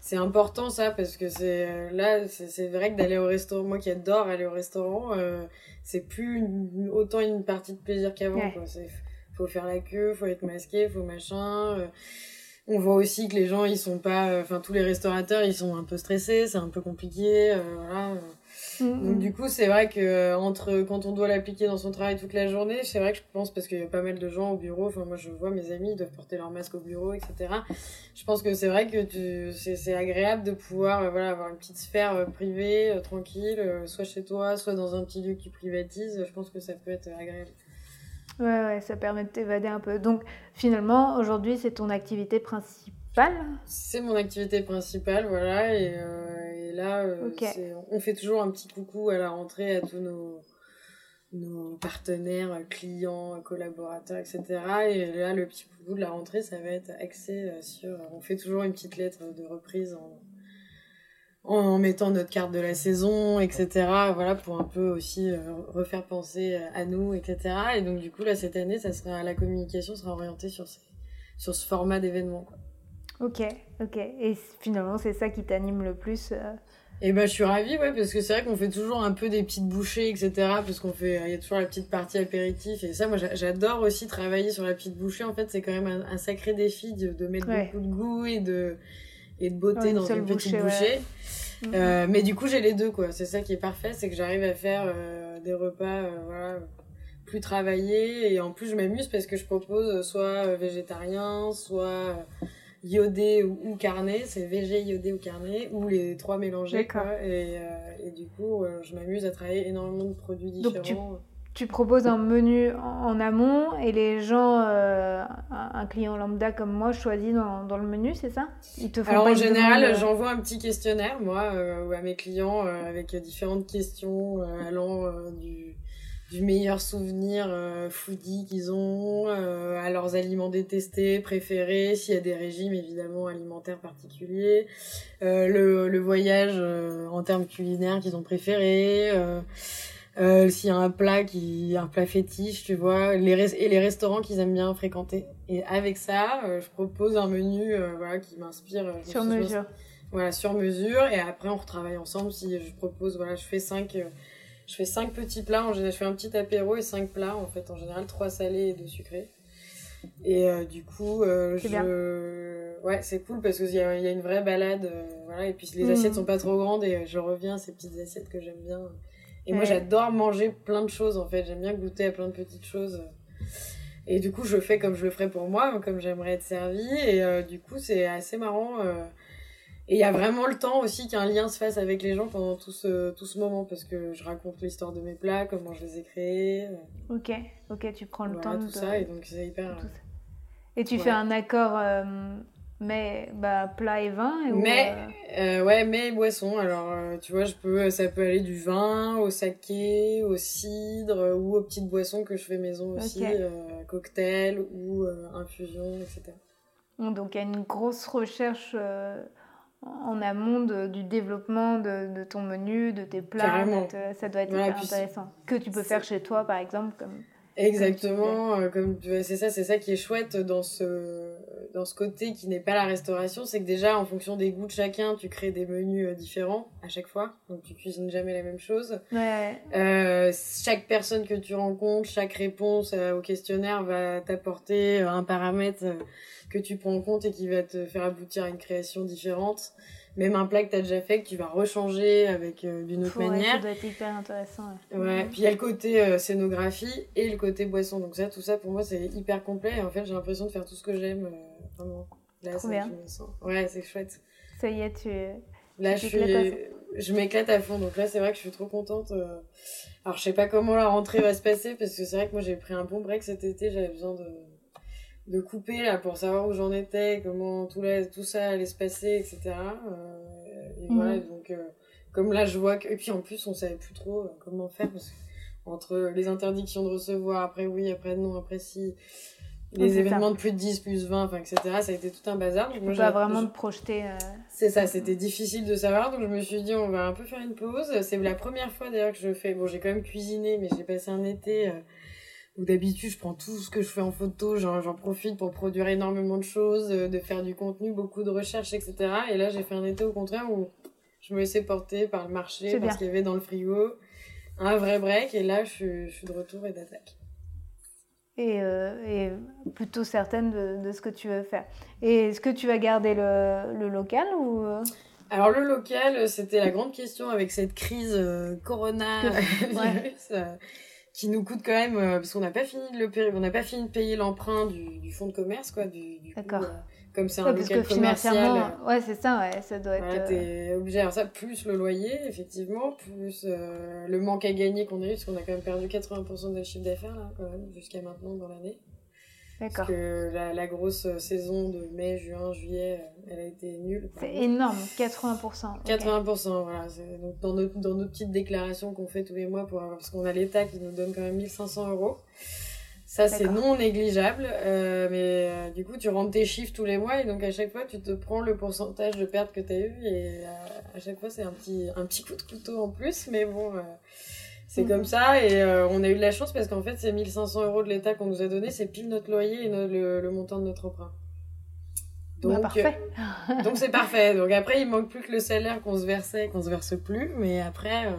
A: c'est important ça parce que c'est euh, là c'est vrai que d'aller au restaurant moi qui adore aller au restaurant euh, c'est plus autant une partie de plaisir qu'avant ouais. faut faire la queue faut être masqué faut machin euh. on voit aussi que les gens ils sont pas enfin tous les restaurateurs ils sont un peu stressés c'est un peu compliqué voilà Mm, Donc mm. du coup, c'est vrai que euh, entre quand on doit l'appliquer dans son travail toute la journée, c'est vrai que je pense parce qu'il y a pas mal de gens au bureau. Enfin, moi, je vois mes amis ils doivent porter leur masque au bureau, etc. Je pense que c'est vrai que tu, c'est, agréable de pouvoir euh, voilà avoir une petite sphère euh, privée, tranquille, soit chez toi, soit dans un petit lieu qui privatise. Je pense que ça peut être agréable.
B: Ouais, ouais, ça permet de t'évader un peu. Donc finalement, aujourd'hui, c'est ton activité principale
A: c'est mon activité principale, voilà. Et, euh, là, euh, on fait toujours un petit coucou à la rentrée à tous nos, nos partenaires, clients, collaborateurs, etc. Et là, le petit coucou de la rentrée, ça va être axé euh, sur. On fait toujours une petite lettre de reprise en, en mettant notre carte de la saison, etc. Voilà, pour un peu aussi refaire penser à nous, etc. Et donc, du coup, là, cette année, ça sera, la communication sera orientée sur, sur ce format d'événement, quoi.
B: Ok, ok. Et finalement, c'est ça qui t'anime le plus euh
A: Et eh ben, je suis ravie, ouais, parce que c'est vrai qu'on fait toujours un peu des petites bouchées, etc. Parce qu'on fait, il y a toujours la petite partie apéritif. Et ça, moi, j'adore aussi travailler sur la petite bouchée. En fait, c'est quand même un, sacré défi de, de mettre beaucoup de goût et de, et de beauté dans une petite bouchée. Euh, mais du coup, j'ai les deux, quoi. C'est ça qui est parfait, c'est que j'arrive à faire euh, des repas, voilà, plus travaillés. Et en plus, je m'amuse parce que je propose soit végétarien, soit iodé ou, carné, c'est VG, iodé ou carné, ou les trois mélangés. Quoi, et, euh, et, du coup, euh, je m'amuse à travailler énormément de produits différents.
B: Donc tu, proposes un menu en, amont et les gens, euh, un client lambda comme moi, choisit dans, dans le menu, c'est ça?
A: Ils te font Alors en général, j'envoie un petit questionnaire, moi, à mes clients, avec différentes questions allant du du meilleur souvenir euh, foodie qu'ils ont, euh, à leurs aliments détestés, préférés, s'il y a des régimes évidemment alimentaires particuliers, euh, le, le voyage euh, en termes culinaires qu'ils ont préféré, s'il y a un plat qui un plat fétiche, tu vois, les et les restaurants qu'ils aiment bien fréquenter. Et avec ça, je propose un menu voilà qui m'inspire
B: sur mesure.
A: Voilà, sur mesure et après on retravaille ensemble si je propose voilà, je fais cinq je fais cinq petits plats, en général, je fais un petit apéro et cinq plats, en fait, en général, trois salés et deux sucrés. Et euh, du coup, euh, je... ouais, c'est cool parce qu'il y a, y a une vraie balade, euh, voilà, et puis les mmh. assiettes sont pas trop grandes et je reviens à ces petites assiettes que j'aime bien. Et moi, j'adore manger plein de choses, en fait, j'aime bien goûter à plein de petites choses. Et du coup, je fais comme je le ferais pour moi, comme j'aimerais être servie. Et du coup, c'est assez marrant. Et il y a vraiment le temps aussi qu'un lien se fasse avec les gens pendant tout ce, tout ce moment, parce que je raconte l'histoire de mes plats, comment je les ai créés.
B: Euh. Ok, ok, tu prends le temps
A: tout ça, et donc c'est hyper...
B: Et tu fais un accord euh, mais bah, plat et vin
A: et Mais, euh, ouais, mais boisson. Alors, tu vois, je peux, ça peut aller du vin au saké, au cidre, ou aux petites boissons que je fais maison aussi, cocktail ou infusion, etc.
B: Donc, il y a une grosse recherche en amont du développement de, ton menu, de tes plats. ça doit être intéressant. Que tu peux faire chez toi, par exemple. Comme,
A: Exactement, comme, euh, c'est ça, c'est ça qui est chouette dans ce dans ce côté qui n'est pas la restauration, c'est que déjà en fonction des goûts de chacun, tu crées des menus euh, différents à chaque fois. Donc tu cuisines jamais la même chose.
B: Ouais.
A: Euh, chaque personne que tu rencontres, chaque réponse euh, au questionnaire va t'apporter un paramètre que tu prends en compte et qui va te faire aboutir à une création différente même un plat que tu as déjà fait que tu vas rechanger avec euh, d'une autre manière. Ça
B: doit être hyper intéressant.
A: Ouais. Puis il y a le côté euh, scénographie et le côté boisson. Donc ça, tout ça pour moi c'est hyper complet et en fait j'ai l'impression de faire tout ce que j'aime. Euh, vraiment.
B: Là, Trop bien.
A: Ouais, c'est chouette.
B: Ça y est, tu.
A: Là, je suis, je m'éclate à fond. Donc là, c'est vrai que je suis trop contente. Alors, je sais pas comment la rentrée va se passer parce que c'est vrai que moi j'ai pris un bon break cet été. J'avais besoin de de couper là pour savoir où j'en étais, comment tout, tout ça allait se passer, etc. Euh, et voilà, donc euh, comme là je vois que... Et puis en plus on savait plus trop euh, comment faire parce que entre les interdictions de recevoir, après oui, après non, après si, les événements de plus de 10, plus 20, enfin, etc. Ça a été tout un bazar.
B: Donc moi, pas vraiment de projeter.
A: C'est ça, c'était difficile de savoir. Donc je me suis dit, on va un peu faire une pause. C'est la première fois d'ailleurs que je fais. Bon, j'ai quand même cuisiné, mais j'ai passé un été où d'habitude je prends tout ce que je fais en photo, j'en profite pour produire énormément de choses, euh, de faire du contenu, beaucoup de recherches, etc. Et là j'ai fait un été au contraire où je me laissais porter par le marché, parce qu'il y avait dans le frigo un vrai break, et là je, suis de retour et d'attaque.
B: Et, euh, et, plutôt certaine de, de, ce que tu veux faire. Et est-ce que tu vas garder le, le local ou euh?
A: alors le local, c'était la grande question avec cette crise corona qui nous coûte quand même euh, parce qu'on n'a pas fini de le on n'a pas fini de payer l'emprunt du, du fonds de commerce quoi du, du
B: D'accord. Euh,
A: comme c'est un local commercial
B: euh, ouais c'est ça ouais ça doit
A: être t'es obligé alors ça plus le loyer effectivement plus le manque à gagner qu'on a eu parce qu'on a quand même perdu 80% de chiffre d'affaires là quand même jusqu'à maintenant dans l'année parce que la, la, grosse euh, saison de mai, juin, juillet, euh, elle a été nulle.
B: C'est énorme, 80%.
A: 80%, voilà. Donc dans, nos, dans nos petites déclarations qu'on fait tous les mois, pour parce qu'on a l'État qui nous donne quand même 1500 euros. Ça, c'est non négligeable. Euh, mais euh, du coup, tu rentres tes chiffres tous les mois et donc à chaque fois, tu te prends le pourcentage de pertes que tu as eu. Et à chaque fois, c'est un petit, un petit coup de couteau en plus. Mais bon, c'est comme ça et euh, on a eu de la chance parce qu'en fait ces 1500 euros de l'État qu'on nous a donné c'est pile notre loyer et le, montant de notre emprunt.
B: Bah, donc parfait.
A: Euh, donc c'est parfait. Donc après il manque plus que le salaire qu'on se versait qu'on se verse plus mais après euh,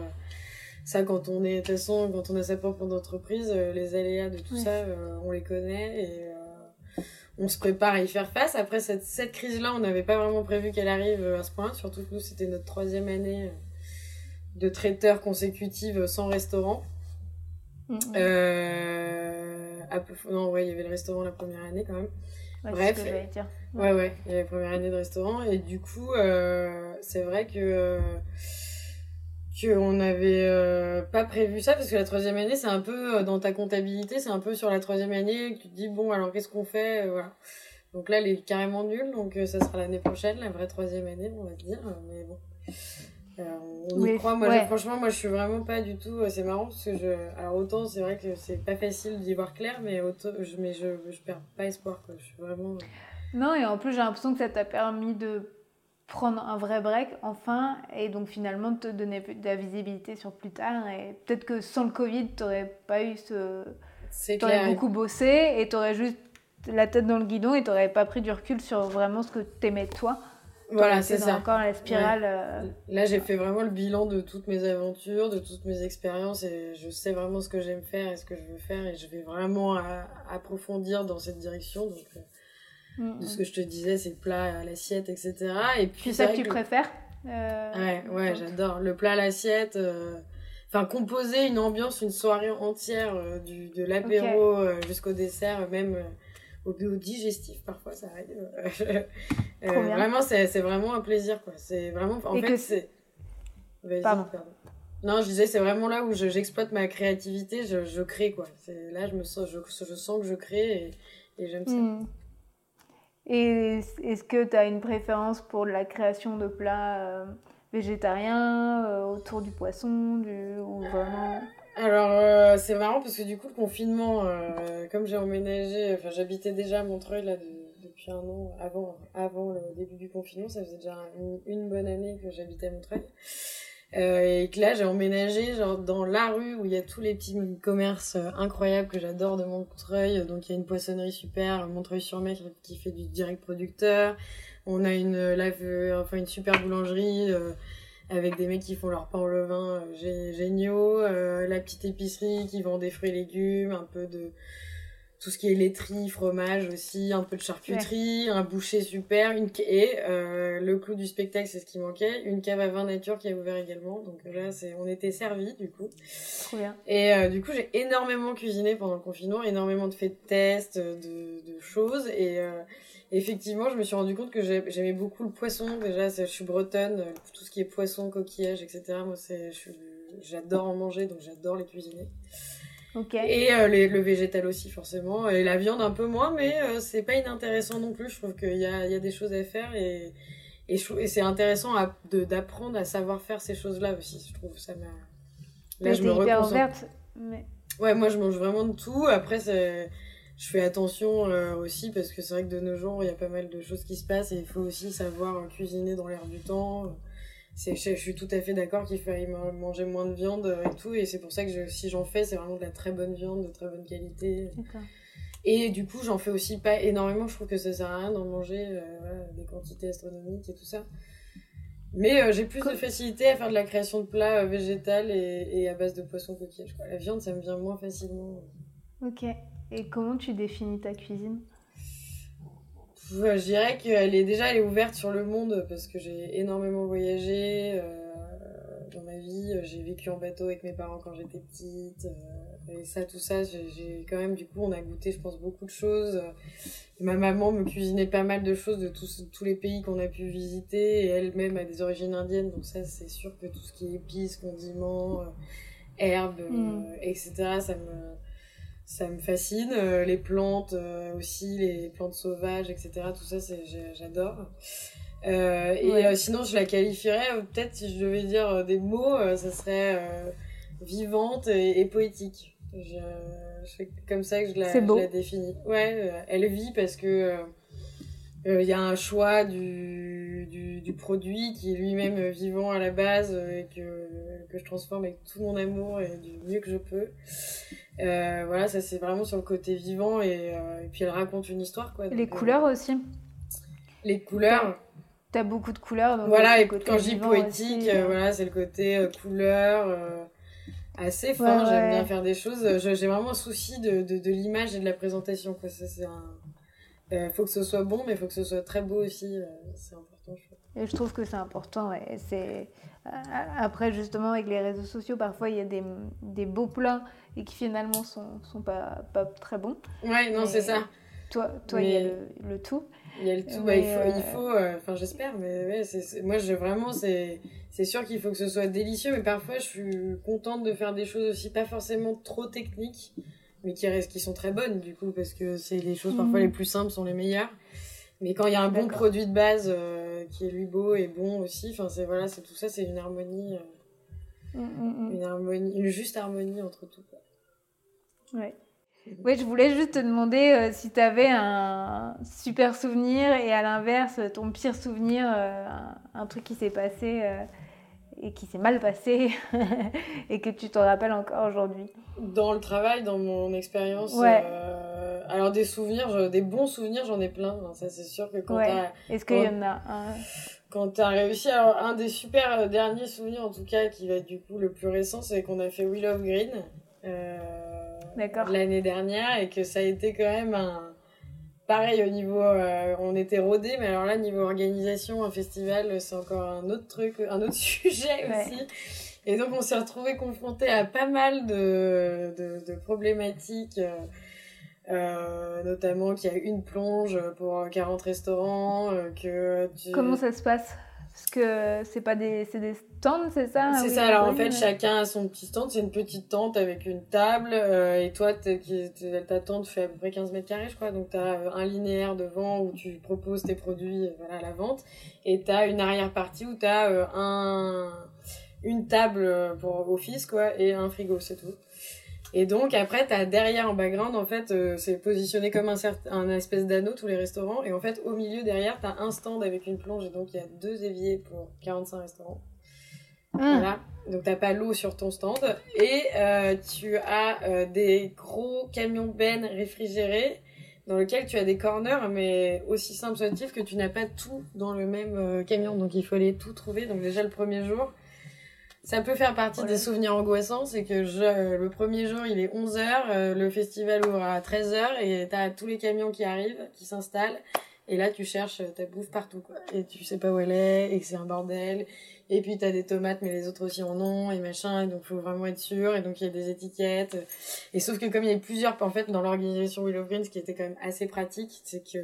A: ça quand on est de toute façon quand on a sa propre entreprise les aléas de tout ça on les connaît et on se prépare à y faire face. Après cette, cette crise là on n'avait pas vraiment prévu qu'elle arrive à ce point surtout que nous c'était notre troisième année de traiteurs consécutives sans restaurant. Mm, euh, non, ouais, il y avait le restaurant la première année quand même. Bref. Ouais. ouais, il y avait la première année de restaurant. Et du coup, euh, c'est vrai que. Euh, qu'on n'avait euh, pas prévu ça parce que la troisième année c'est un peu dans ta comptabilité c'est un peu sur la troisième année que tu te dis bon alors qu'est-ce qu'on fait voilà donc là elle est carrément nulle donc ça sera l'année prochaine la vraie troisième année on va dire mais bon on y croit. Moi, franchement, moi, je suis vraiment pas du tout. Euh, c'est marrant parce que je. Alors, autant, c'est vrai que c'est pas facile d'y voir clair, mais, autant, je, mais je, je perds pas espoir. Quoi. Je suis vraiment. Euh,
B: non, et en plus, j'ai l'impression que ça t'a permis de prendre un vrai break enfin et donc finalement de te donner de la visibilité sur plus tard et peut-être que sans le Covid t'aurais pas eu ce t'aurais beaucoup bossé et t'aurais juste la tête dans le guidon et t'aurais pas pris du recul sur vraiment ce que t'aimais toi
A: voilà, c'est ça.
B: encore la spirale.
A: Euh, Là, j'ai fait vraiment le bilan de toutes mes aventures, de toutes mes expériences et je sais vraiment ce que j'aime faire et ce que je veux faire et je vais vraiment approfondir dans cette direction. Donc, euh, mm, de ce mm. que je te disais, c'est le plat à l'assiette, etc. Et
B: puis, c'est ça que tu préfères
A: euh, Ouais, ouais, j'adore. Le plat à l'assiette. Enfin, composer une ambiance, une soirée entière, du, de l'apéro jusqu'au dessert, même au, digestif parfois ça arrive. Euh, vraiment c'est vraiment un plaisir quoi. C'est vraiment en fait c'est pardon. non je disais c'est vraiment là où j'exploite ma créativité je, je crée quoi. C'est là je me sens je, je, sens que je crée et, et j'aime ça. Hmm.
B: et est-ce que tu as une préférence pour la création de plats euh, végétariens euh, autour du poisson du ou vraiment
A: alors, euh, c'est marrant parce que du coup, le confinement, euh, comme j'ai emménagé, enfin, j'habitais déjà à Montreuil là, depuis un an, avant, avant le début du confinement, ça faisait déjà une, bonne année que j'habitais à Montreuil. et que là j'ai emménagé genre dans la rue où il y a tous les petits commerces incroyables que j'adore de Montreuil. Donc il y a une poissonnerie super, Montreuil-sur-Mer qui fait du direct producteur. On a une lave, enfin une super boulangerie avec des mecs qui font leur pain au levain géniaux, la petite épicerie qui vend des fruits et légumes, un peu de tout ce qui est laiterie, fromage aussi, un peu de charcuterie, un boucher super, une et euh, le clou du spectacle, c'est ce qui manquait, une cave à vin nature qui a ouvert également. Donc là, c'est on était servis du coup.
B: Trop bien.
A: Et euh, du coup, j'ai énormément cuisiné pendant le confinement, énormément de faits de tests, de, de choses et euh, effectivement, je me suis rendu compte que j'aimais beaucoup le poisson. Déjà, je suis bretonne, tout ce qui est poisson, coquillage, etc. Moi, c'est j'adore en manger, donc j'adore les cuisiner. Et euh, le végétal aussi, forcément. Et la viande un peu moins, mais euh, c'est pas inintéressant non plus. Je trouve qu'il y a, y a des choses à faire et, et, et c'est intéressant d'apprendre à savoir faire ces choses-là aussi. Je trouve ça m'a.
B: Là, je me hyper ouverte. Mais...
A: Ouais, moi, je mange vraiment de tout. Après, je fais attention euh, aussi parce que c'est vrai que de nos jours, il y a pas mal de choses qui se passent et il faut aussi savoir cuisiner dans l'air du temps je, je, suis tout à fait d'accord qu'il faille manger moins de viande euh, et tout et c'est pour ça que si j'en fais c'est vraiment de la très bonne viande de très bonne qualité. Et du coup j'en fais aussi pas énormément je trouve que ça sert à rien d'en manger euh, des quantités astronomiques et tout ça. Mais euh, j'ai plus de facilité à faire de la création de plats végétales et, et, à base de poisson coquillage la viande ça me vient moins facilement.
B: Ok. Et comment tu définis ta cuisine?
A: Je dirais qu'elle est déjà elle est ouverte sur le monde parce que j'ai énormément voyagé euh, dans ma vie. J'ai vécu en bateau avec mes parents quand j'étais petite. Euh, et ça, tout ça, j'ai quand même, du coup, on a goûté, je pense, beaucoup de choses. ma maman me cuisinait pas mal de choses de tous, tous les pays qu'on a pu visiter. Et elle-même a des origines indiennes. Donc ça, c'est sûr que tout ce qui est épices, condiments, euh, herbes, mm. etc., ça me ça me fascine. Euh, les plantes euh, aussi, les plantes sauvages, etc. Tout ça, c'est, j'adore. Euh, et sinon, je la qualifierais, peut-être si je devais dire des mots, ça serait vivante et, poétique. Je, c'est comme ça que je la, je la définis. Ouais, elle vit parce que il y a un choix du, du, du produit qui est lui-même vivant à la base et que, que je transforme avec tout mon amour et du mieux que je peux. Euh, voilà, ça c'est vraiment sur le côté vivant et, euh, et, puis elle raconte une histoire quoi.
B: les couleurs aussi.
A: Les couleurs.
B: T'as beaucoup de couleurs. Donc
A: voilà, et quand je dis poétique, euh, voilà, c'est le côté couleur assez fort. J'aime bien faire des choses. J'ai vraiment un souci de, de, de l'image et de la présentation. Quoi. Ça, faut que ce soit bon, mais il faut que ce soit très beau aussi. c'est important, je
B: Et je trouve que c'est important. Ouais. C'est... Après, justement, avec les réseaux sociaux, parfois, il y a des, des beaux plats et qui finalement sont, sont pas, pas très bons.
A: Ouais, non, c'est ça.
B: Toi, toi il y a le, le, tout.
A: Il y a le tout, bah, il faut, il faut euh, enfin j'espère, mais ouais, moi je, vraiment c'est, sûr qu'il faut que ce soit délicieux, mais parfois je suis contente de faire des choses aussi pas forcément trop techniques, mais qui restent, qui sont très bonnes du coup, parce que c'est les choses parfois mhm. les plus simples sont les meilleures. Mais quand il y a un bon produit de base euh, qui est lui beau et bon aussi, enfin c'est voilà, c'est tout ça, c'est une harmonie, euh, mm, mm, mm. une harmonie, une juste harmonie entre tout. Quoi.
B: Ouais. Oui, je voulais juste te demander euh, si tu avais un super souvenir et à l'inverse, ton pire souvenir, euh, un, truc qui s'est passé et qui s'est mal passé et que tu t'en rappelles encore aujourd'hui.
A: Dans le travail, dans mon expérience, alors des souvenirs, des bons souvenirs, j'en ai plein. Hein, ça, c'est sûr que quand ouais.
B: Est-ce qu'il y en a un?
A: quand tu as réussi, alors un des super derniers souvenirs en tout cas, qui va être du coup le plus récent, c'est qu'on a fait Will of Green l'année dernière et que ça a été quand même un pareil au niveau euh, on était rodés mais alors là niveau organisation un festival c'est encore un autre truc un autre sujet aussi. Et donc on s'est retrouvé confronté à pas mal de, de, problématiques euh, euh, notamment qu'il y a une plonge pour 40 restaurants que
B: comment ça se passe? Parce que c'est pas des, c'est des stands, c'est ça
A: C'est ça, alors en fait, chacun a son petit stand. C'est une petite tente avec une table. Euh, et toi, ta tente fait à peu près 15 mètres carrés, je crois. Donc, tu as un linéaire devant où tu proposes tes produits euh, voilà, à la vente. Et tu as une arrière-partie où tu as euh, un, une table pour office, quoi, et un frigo, c'est tout. Et donc après, t'as derrière en background, en fait, euh, c'est positionné comme un, un espèce d'anneau, tous les restaurants. Et en fait, au milieu, derrière, t'as un stand avec une plonge. Et donc, il y a deux éviers pour 45 restaurants. Ah. Voilà. Donc t'as pas l'eau sur ton stand et euh, tu as euh, des gros camions bennes réfrigérés dans lesquels tu as des corners mais aussi simple soit-il que tu n'as pas tout dans le même camion donc il faut aller tout trouver donc déjà le premier jour ça peut faire partie des souvenirs angoissants c'est que je, le premier jour il est 11h le festival ouvre à 13h et t'as tous les camions qui arrivent qui s'installent et là tu cherches ta bouffe partout quoi et tu sais pas où elle est et que c'est un bordel et puis t'as des tomates, mais les autres aussi en ont et machin. Et donc faut vraiment être sûr. Et donc il y a des étiquettes. Et sauf que comme il y a plusieurs, en fait, dans l'organisation Willow Green, ce qui était quand même assez pratique, c'est que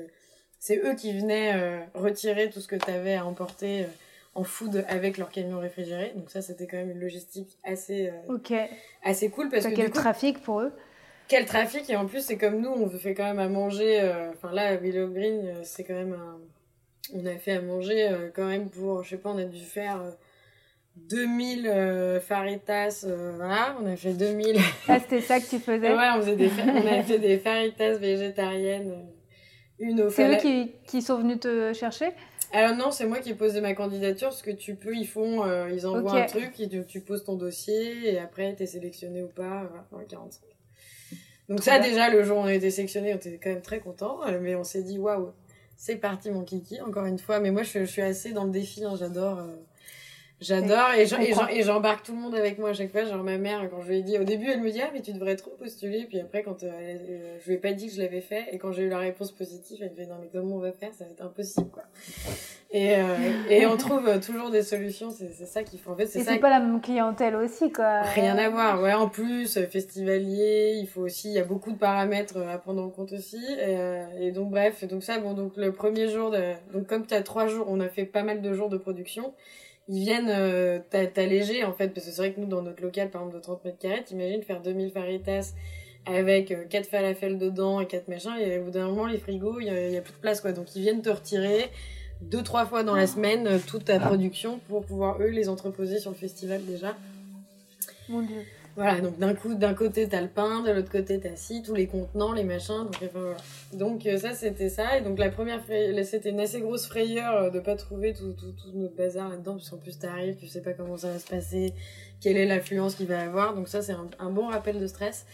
A: c'est eux qui venaient euh, retirer tout ce que t'avais à emporter euh, en food avec leur camion réfrigéré. Donc ça, c'était quand même une logistique assez,
B: euh,
A: assez cool parce que
B: quel trafic pour eux?
A: quel trafic? Et en plus c'est comme nous on fait quand même à manger enfin là Willow Green c'est quand même un on a fait à manger euh, quand même pour, je sais pas, on a dû faire 2000 euh, euh, faritas, voilà, on a fait 2000.
B: Ah, c'était ça que tu faisais?
A: Ouais, on, faisait des, on a fait des faritas végétariennes, une au
B: C'est eux qui, qui, sont venus te chercher?
A: Alors non, c'est moi qui ai posé ma candidature, parce que tu peux, ils font, ils envoient un truc, et tu, poses ton dossier, et après, t'es sélectionné ou pas, voilà, 45. Donc ça, déjà, le jour où on a été sélectionné, on était quand même très contents, mais on s'est dit, waouh, c'est parti mon kiki, encore une fois. Mais moi, je, suis assez dans le défi, hein, j'adore. Euh, j'adore et, j'embarque tout le monde avec moi à chaque fois. Genre ma mère, quand je lui ai dit, au début, elle me dit, ah, mais tu devrais trop postuler. Puis après, quand euh, euh, je lui ai pas dit que je l'avais fait, et quand j'ai eu la réponse positive, elle me dit, non, mais comment on va faire? Ça va être impossible, quoi. Et, et on trouve toujours des solutions, c'est ça qu'il faut. En fait,
B: c'est ça. c'est pas la même clientèle aussi, quoi.
A: Rien à voir, ouais. En plus, festivalier, il faut aussi, il y a beaucoup de paramètres à prendre en compte aussi. Et, et donc, bref, donc ça, bon, donc le premier jour, de, donc comme tu as trois jours, on a fait pas mal de jours de production ils viennent euh, t'alléger en fait parce que c'est vrai que nous dans notre local par exemple de 30 mètres carrés t'imagines faire 2000 faritas avec euh, 4 falafels dedans et 4 machins et au bout d'un moment les frigos il y, a plus de place quoi. Donc ils viennent te retirer deux trois fois dans la semaine euh, toute ta production pour pouvoir eux les entreposer sur le festival déjà.
B: Mon dieu
A: voilà, donc d'un coup, d'un côté t'as le pain, de l'autre côté t'as si, tous les contenants, les machins, donc enfin, voilà. Donc euh, ça c'était ça, et donc la première, c'était une assez grosse frayeur euh, de pas trouver tout, tout, tout notre bazar là-dedans, parce qu'en plus t'arrives, tu sais pas comment ça va se passer, quelle est l'affluence qu'il va avoir, donc ça c'est un, un, bon rappel de stress.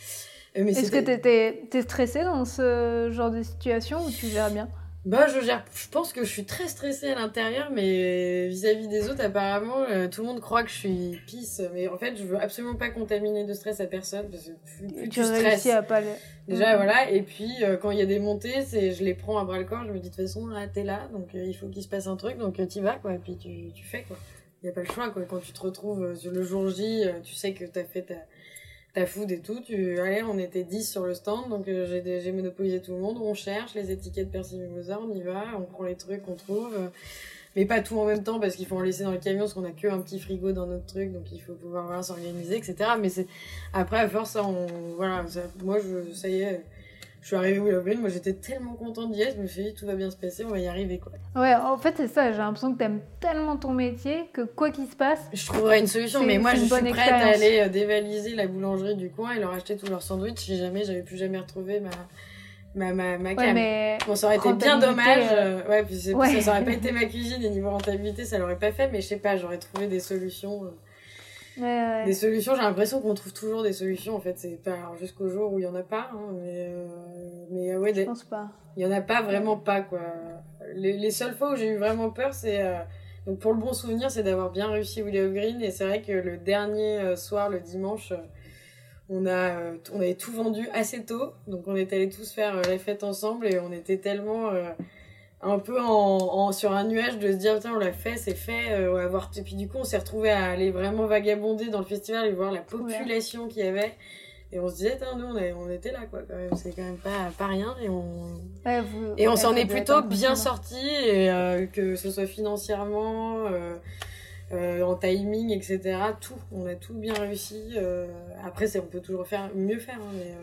B: Euh, Est-ce que t'es es stressé dans ce genre de situation ou tu gères bien?
A: Bah, je gère. Je pense que je suis très stressée à l'intérieur, mais vis-à-vis des autres, apparemment, euh, tout le monde croit que je suis pisse. Mais en fait, je veux absolument pas contaminer de stress à personne parce que plus, tu, stresses.
B: à pas le...
A: Déjà, voilà. Et puis, euh, quand il y a des montées, c'est, je les prends à bras le corps. Je me dis de toute façon, là, t'es là, donc euh, il faut qu'il se passe un truc, donc t'y vas, quoi. Et puis tu, tu fais, quoi. Il y a pas le choix, quoi. Quand tu te retrouves le jour J, tu sais que t'as fait ta ta food et tout, tu, allez, on était 10 sur le stand, donc euh, j'ai, j'ai monopolisé tout le monde, on cherche les étiquettes Persil Mimosa, on y va, on prend les trucs qu'on trouve, euh, mais pas tout en même temps parce qu'il faut en laisser dans le camion parce qu'on a que un petit frigo dans notre truc, donc il faut pouvoir voilà, s'organiser, etc. Mais c'est, après, à force, on, voilà, moi, je, ça y est, je suis arrivée au Green, moi j'étais tellement contente d'y être, je me suis dit tout va bien se passer, on va y arriver quoi.
B: Ouais, en fait c'est ça, j'ai l'impression que t'aimes tellement ton métier que quoi qu'il se passe,
A: je trouverai une solution. Mais moi je suis prête à aller euh, dévaliser la boulangerie du coin et leur acheter tous leurs sandwichs si jamais j'avais plus jamais retrouvé ma ma ma, ma cam. Ouais, bon, ça aurait été bien dommage. Euh, euh, ouais, puis ça aurait pas été ma cuisine et niveau rentabilité ça l'aurait pas fait, mais je sais pas, j'aurais trouvé des solutions. Des solutions, j'ai l'impression qu'on trouve toujours des solutions. En fait, c'est pas jusqu'au jour où il y en a pas. Hein, mais euh, mais ouais,
B: je pense pas.
A: Il y en a pas vraiment pas quoi. Les, les seules fois où j'ai eu vraiment peur, c'est euh, donc pour le bon souvenir, c'est d'avoir bien réussi Willow Green. Et c'est vrai que le dernier euh, soir, le dimanche, on a on avait tout vendu assez tôt. Donc on est allés tous faire la fête ensemble et on était tellement un peu en, sur un nuage de se dire tiens on l'a fait c'est fait euh, avoir et puis du coup on s'est retrouvé à aller vraiment vagabonder dans le festival et voir la population qu'il y avait. Et on se disait nous on, on était là quoi quand même. C'est quand même pas pas rien et on et on s'en est plutôt bien sorti et euh, que ce soit financièrement euh, en timing etc tout. On a tout bien réussi après c'est on peut toujours faire mieux faire hein, mais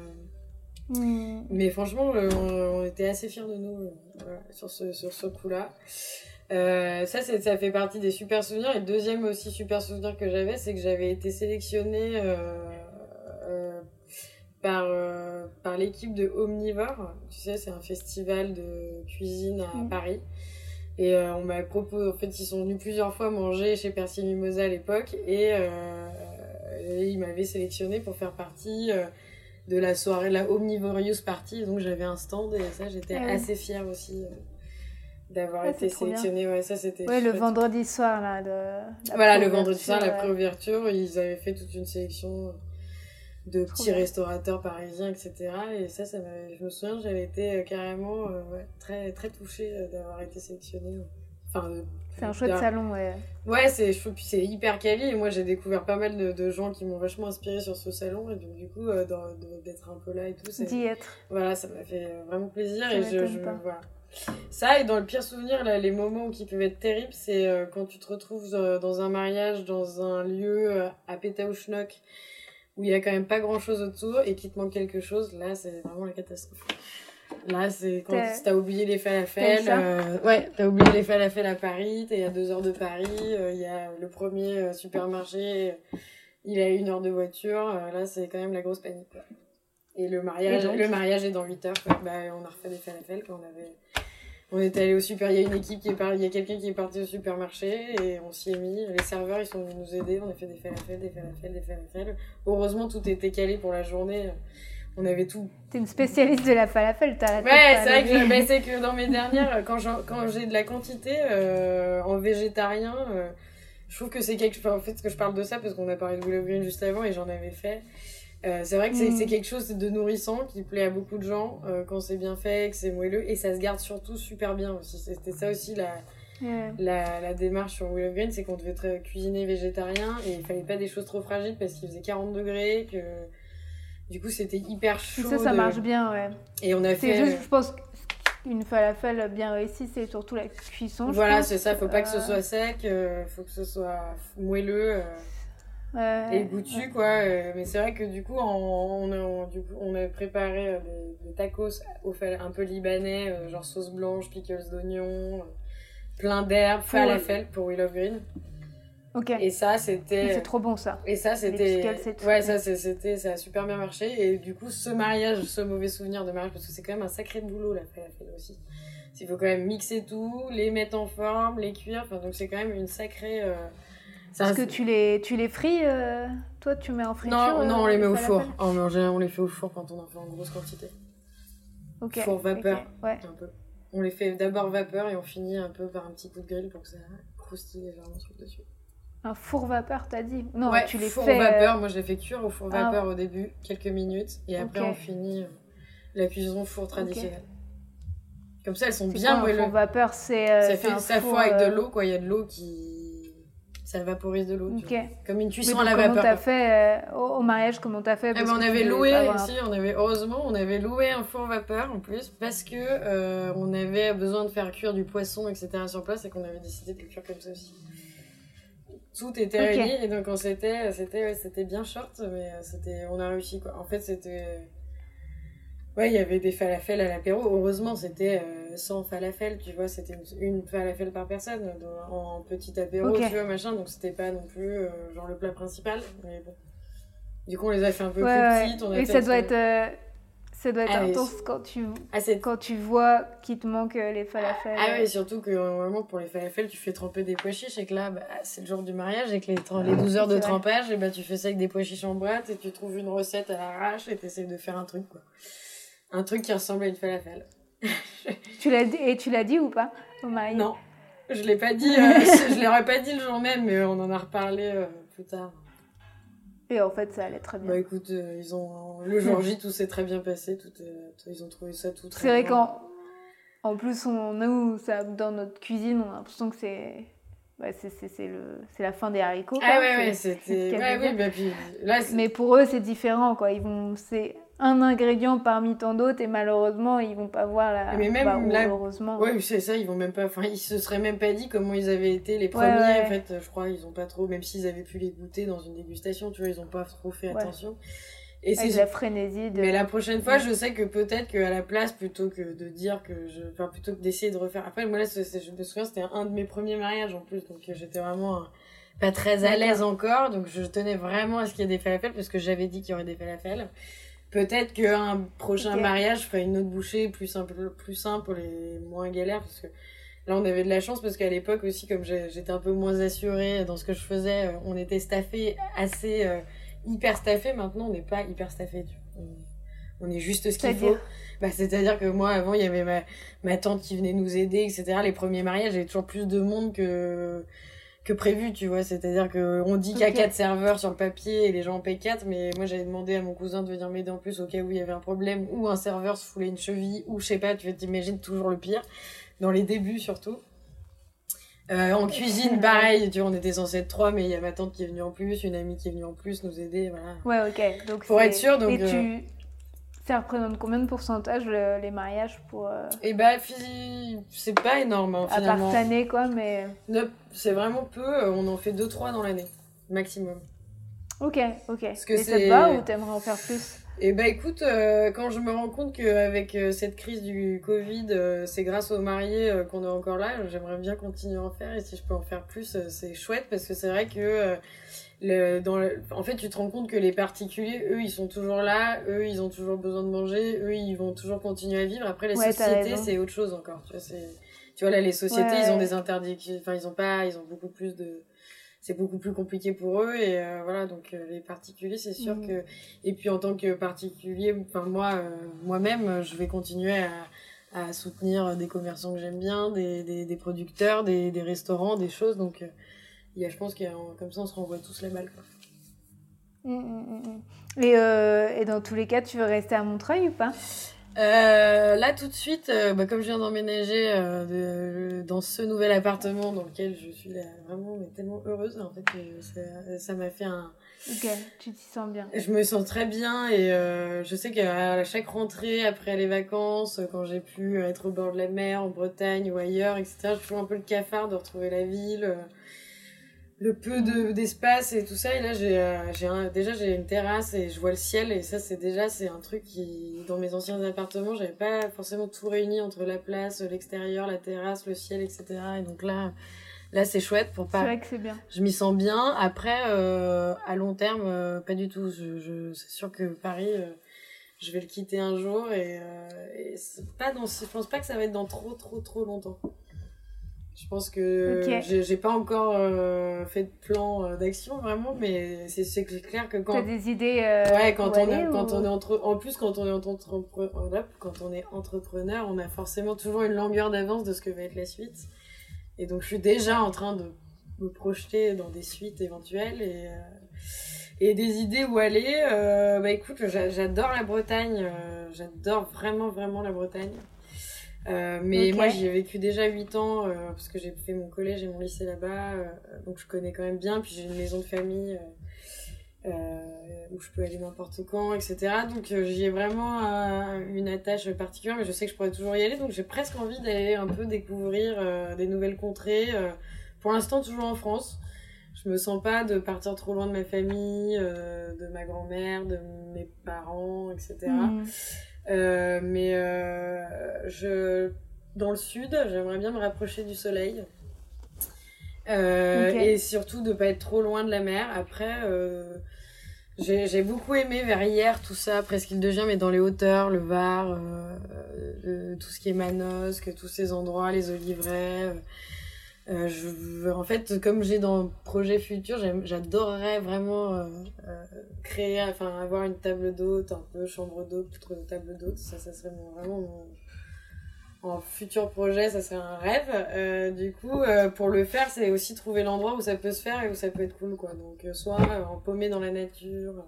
A: Mm. Mais franchement, euh, on, était assez fiers de nous euh, sur ce, sur ce coup-là. Euh, ça, ça fait partie des super souvenirs. Et le deuxième aussi super souvenir que j'avais, c'est que j'avais été sélectionnée par, par l'équipe de Omnivore. Tu sais, c'est un festival de cuisine à mm. Paris. Et euh, on m'a proposé, en fait, ils sont venus plusieurs fois manger chez Percy Mimosa à l'époque et, euh, et ils m'avaient sélectionné pour faire partie euh, de la soirée, la Omnivorous Party. Donc j'avais un stand et ça, j'étais
B: ouais.
A: assez fière aussi euh, d'avoir été sélectionnée. Ouais, ça c'était.
B: Ouais, le vendredi soir, là.
A: Voilà, le vendredi soir, la préouverture, ils avaient fait toute une sélection de
B: Trop
A: petits
B: bien.
A: restaurateurs parisiens, etc. Et ça, ça je me souviens, j'avais été euh, carrément euh, très, très touchée d'avoir été sélectionnée. Enfin, de-
B: C'est un chouette salon, ouais.
A: Ouais, c'est je trouve que c'est hyper quali et moi j'ai découvert pas mal de, de gens qui m'ont vachement inspiré sur ce salon et donc du coup euh, d'être un peu là et tout, c'est
B: D'y être.
A: voilà, ça m'a fait vraiment plaisir
B: Ça
A: et je, je
B: pas.
A: voilà. Ça et dans le pire souvenir là, les moments qui peuvent être terribles, c'est euh, quand tu te retrouves euh, dans un mariage dans un lieu à Pétaouchnok où il y a quand même pas grand chose autour et qu'il te manque quelque chose, là c'est vraiment la catastrophe. Là, c'est quand
B: T'as-
A: oublié les falafels. euh, ouais, t'as oublié les falafels à Paris. T'es à deux heures de Paris. euh, Il y a le premier euh, supermarché. il à une heure de voiture. euh, là, c'est quand même la grosse panique. quoi. Et le mariage,
B: Et donc
A: le mariage est dans 8 heures. quoi. Bah, on a refait des falafels quand on avait. On est allé au super. Il y a une équipe qui est par... Il y a quelqu'un qui est parti au supermarché et on s'y est mis. Les serveurs, ils sont venus nous aider. On a fait des falafels, des falafels, des falafels. Heureusement, tout était calé pour la journée. On avait tout
B: T'es une spécialiste de la falafel, t'as la
A: Ouais, c'est vrai que, je- ben, c'est que dans mes dernières, quand j'en- quand j'ai de la quantité euh, en végétarien, euh, je trouve que c'est quelque chose. En fait, que je parle de ça parce qu'on a parlé de Willow Green juste avant et j'en avais fait. Euh, c'est vrai que c'est
B: Mm.
A: c'est quelque chose de nourrissant qui plaît à beaucoup de gens euh, quand c'est bien fait, que c'est moelleux et ça se garde surtout super bien aussi. C'était ça aussi la, la, la démarche sur Willow Green, c'est qu'on devait cuisiner végétarien et il fallait pas des choses trop fragiles parce qu'il faisait 40 degrés, que du coup c'était hyper chaud.
B: Ça, ça
A: de-
B: marche bien, ouais.
A: Et on a fait.
B: juste, je pense, qu'une falafel bien réussie, c'est surtout la cuisson.
A: Voilà, c'est ça, faut pas que ce
B: Euh,
A: soit sec, euh, faut que ce soit moelleux euh,
B: ouais,
A: et goûtu, quoi. mais c'est vrai que du coup, on, a, on- du coup, on a préparé des, des tacos au fal- un peu libanais, genre sauce blanche, pickles d'oignons, euh, plein d'herbes, falafel pour Love Green.
B: Ok.
A: Et ça, c'était...
B: C'est trop bon, ça.
A: Et ça, c'était. Ouais, ça, c'était. Ça a super bien marché. Et du coup, ce mariage, ce mauvais souvenir de mariage, parce que c'est quand même un sacré boulot, la falafel aussi. Il faut quand même mixer tout, les mettre en forme, les cuire. Enfin, donc c'est quand même une sacrée. euh, un-
B: que tu les, tu les frites euh, Toi, tu mets en friture
A: Non, non, on
B: euh,
A: les met au four. Oh, j'ai- on les fait au four quand on en fait en grosse quantité.
B: Ok.
A: Four vapeur.
B: Ouais.
A: Un peu. On les fait d'abord vapeur et on finit un peu par un petit coup de grill pour que ça croustille légèrement sur le dessus.
B: Un four vapeur, t'as dit? Non,
A: ouais,
B: tu les
A: four
B: fais. euh,
A: vapeur, moi les fais cuire au four
B: Ah.
A: vapeur au début, quelques minutes, et après on finit euh, la cuisson four traditionnelle. Comme ça, elles sont bien moelleuses.
B: four vapeur, c'est. euh,
A: Ça fait
B: un
A: ça
B: four,
A: avec de l'eau, quoi. Il y a de l'eau qui. Ça vaporise de l'eau. Comme une cuisson à la
B: comment
A: vapeur.
B: t'as
A: quoi.
B: fait euh, au, au mariage Comment t'as fait?
A: Eh ben, on avait loué
B: avoir
A: aussi, on avait heureusement, on avait loué un four vapeur en plus parce que euh, on avait besoin de faire cuire du poisson, etc. sur place et qu'on avait décidé de le cuire comme ça aussi. Tout était
B: Ok.
A: réuni et donc on s'était, c'était, ouais, c'était bien short, mais euh, c'était, on a réussi quoi. En fait, c'était, ouais, il y avait des falafels à l'apéro. Heureusement, c'était euh, sans falafel, tu vois, c'était une, une falafel par personne dans- en petit apéro,
B: Ok.
A: tu vois, machin. Donc c'était pas non plus euh, genre le plat principal, mais bon. Du coup, on les a fait un peu
B: Ouais,
A: plus
B: ouais.
A: petites. On
B: Et ça doit être, euh, ça doit être
A: Ah, oui.
B: intense quand tu,
A: Ah,
B: quand tu vois qu'il te manque euh, les falafels.
A: ah ouais, surtout que euh, vraiment pour les falafels, tu fais tremper des pois chiches et que là, bah, c'est le jour du mariage et que les, tren- les 12 heures de
B: vrai.
A: trempage, et bah, tu fais ça avec des pois chiches en boîte et tu trouves une recette à l'arrache et t'essayes de faire un truc, quoi. Un truc qui ressemble à une falafel.
B: Tu l'as dit- et tu l'as dit ou pas au mariage
A: Non, je l'ai pas dit, euh, je l'aurais pas dit le jour même, mais on en a reparlé euh, plus tard.
B: Et en fait, ça allait très bien.
A: Bah écoute, euh, ils ont le jour J, tout s'est très bien passé, tout tout- ils ont trouvé ça tout très
B: C'est vrai qu'en en plus, on, nous, ça, dans notre cuisine, on a l'impression que c'est c'est la fin des haricots. quoi.
A: Ah ouais, ouais, c'était. Ouais, oui, bah puis là, c'est-
B: Mais pour eux, c'est différent. quoi. Ils vont, c'est un ingrédient parmi tant d'autres et malheureusement, ils vont pas voir la.
A: Mais même
B: bah, heureusement.
A: Ouais, c'est ça, ils vont même pas. Enfin, ils se seraient même pas dit comment ils avaient été les premiers.
B: ouais.
A: En fait, je crois, ils ont pas trop. Même s'ils avaient pu les goûter dans une dégustation, tu vois, ils ont pas trop fait
B: Ouais.
A: attention. Et c'est.
B: la frénésie de.
A: Mais la prochaine fois, je sais que peut-être qu'à la place, plutôt que de dire que je. Enfin, plutôt que d'essayer de refaire. Après, moi, là, je me souviens, c'était un de mes premiers mariages en plus, donc j'étais vraiment euh, pas très à l'aise encore. Donc, je tenais vraiment à ce qu'il y ait des falafels, parce que j'avais dit qu'il y aurait des falafels. Peut-être qu'un prochain mariage, je ferai une autre bouchée plus simple, plus simple les moins galères, parce que Là, on avait de la chance parce qu'à l'époque aussi, comme j'étais un peu moins assurée dans ce que je faisais, on était staffé assez hyper staffé. Maintenant, on n'est pas hyper staffé. On, est juste ce qu'il faut. Bah, C'est-à-dire que moi, avant, il y avait ma, ma tante qui venait nous aider, etc. Les premiers mariages, il toujours plus de monde que que prévu, tu vois. C'est-à-dire que on dit qu'il y a quatre serveurs sur le papier et les gens en payent 4, mais moi j'avais demandé à mon cousin de venir m'aider en plus au cas où il y avait un problème, ou un serveur se foulait une cheville, ou je sais pas, tu t'imagines toujours le pire, dans les débuts surtout. Euh, en cuisine, pareil, tu vois, on était censé être trois, mais il y a ma tante qui est venue en plus, une amie qui est venue en plus nous aider, voilà.
B: Ouais, ok. Donc
A: pour être sûr, donc.
B: Et tu... Ça représente combien de pourcentage les mariages pour. Euh...
A: Et eh bah, c'est pas énorme, hein,
B: À part année, quoi, mais.
A: c'est vraiment peu, euh, on en fait deux, trois dans l'année, maximum.
B: Ok, ok. Parce que Et ça te va ou t'aimerais en faire plus?
A: Et bah écoute, euh, quand je me rends compte qu'avec euh, cette crise du Covid, euh, c'est grâce aux mariés qu'on est encore là, j'aimerais bien continuer à en faire et si je peux en faire plus, c'est chouette parce que c'est vrai que le, dans en fait tu te rends compte que les particuliers, eux, ils sont toujours là, eux, ils ont toujours besoin de manger, eux, ils vont toujours continuer à vivre. Après, les sociétés, c'est autre chose encore. Tu vois, tu vois là, les sociétés, ils ont des interdictions, enfin, ils ont pas, ils ont beaucoup plus de c'est beaucoup plus compliqué pour eux et euh, voilà donc euh, les particuliers c'est sûr mm. que et puis en tant que particulier enfin moi euh, moi-même je vais continuer à, à soutenir des commerçants que j'aime bien des, des, des producteurs des, des, restaurants des choses donc il y a je pense qu'il comme ça on se renvoie tous la balle quoi.
B: Mm, mm, et, et dans tous les cas tu veux rester à Montreuil ou pas?
A: Euh, là, tout de suite, euh, bah, comme je viens d'emménager euh, dans ce nouvel appartement dans lequel je suis vraiment mais tellement heureuse, en fait, ça m'a fait un.
B: Ok, tu t'y sens bien.
A: Je me sens très bien et je sais qu'à chaque rentrée, après les vacances, quand j'ai pu être au bord de la mer, en Bretagne ou ailleurs, etc., j'ai toujours un peu le cafard de retrouver la ville le peu de d'espace et tout ça. Et là j'ai euh, déjà j'ai une terrasse et je vois le ciel. Et ça c'est déjà c'est un truc qui dans mes anciens appartements j'avais pas forcément tout réuni entre la place l'extérieur la terrasse le ciel etc et donc là là c'est chouette pour pas
B: c'est vrai que c'est bien.
A: Je m'y sens bien. Après euh, à long terme euh, pas du tout. Je, je c'est sûr que Paris je vais le quitter un jour. Et, et pas dans je pense pas que ça va être dans trop trop trop longtemps je pense que j'ai pas encore euh, fait de plan euh, d'action vraiment, mais c'est clair que quand.
B: T'as des idées. Euh,
A: ouais, quand on, est, quand on est entre. En plus, quand on est entrepreneur, quand on est entrepreneur, on a forcément toujours une longueur d'avance de ce que va être la suite. Et donc, je suis déjà en train de me projeter dans des suites éventuelles et. Et des idées où aller, bah écoute, j'adore la Bretagne, j'adore vraiment vraiment la Bretagne. Euh, mais moi, j'y ai vécu déjà 8 ans euh, parce que j'ai fait mon collège et mon lycée là-bas, euh, donc je connais quand même bien. Puis j'ai une maison de famille où je peux aller n'importe quand, etc. Donc j'y ai vraiment une attache particulière, mais je sais que je pourrais toujours y aller. Donc j'ai presque envie d'aller un peu découvrir des nouvelles contrées. pour l'instant, toujours en France. Je me sens pas de partir trop loin de ma famille, de ma grand-mère, de mes parents, etc. mais euh, je, dans le sud, j'aimerais bien me rapprocher du soleil. Euh, et surtout de pas être trop loin de la mer. Après, j'ai beaucoup aimé vers hier tout ça, Presqu'île de Gien, mais dans les hauteurs, le Var, tout ce qui est Manosque, tous ces endroits, les oliveraies. Euh, je, en fait, comme j'ai dans projet futur, j'adorerais vraiment euh, euh, créer, enfin avoir une table d'hôte, un peu chambre d'hôte, table d'hôte. Ça, ça serait vraiment mon en futur projet, ça serait un rêve. du coup, pour le faire, c'est aussi trouver l'endroit où ça peut se faire et où ça peut être cool, quoi. Donc, soit en paumé dans la nature,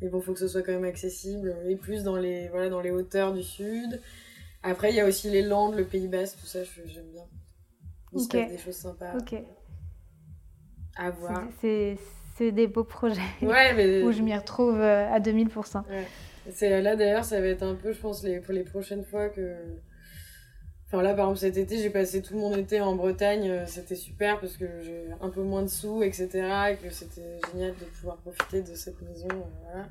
A: mais bon, faut que ce soit quand même accessible, et plus dans les, voilà, dans les hauteurs du sud. Après, il y a aussi les Landes, le Pays Basque, tout ça, j'aime bien. Il se passe des choses sympas. Ok. À voir.
B: C'est des beaux projets.
A: Ouais, mais...
B: où je m'y retrouve euh, à 2000%. Ouais.
A: C'est là d'ailleurs, ça va être un peu, je pense, les, pour les prochaines fois que. Enfin là, par exemple, cet été, j'ai passé tout mon été en Bretagne. Euh, c'était super parce que j'ai un peu moins de sous, etc. Et que c'était génial de pouvoir profiter de cette maison. Euh, voilà.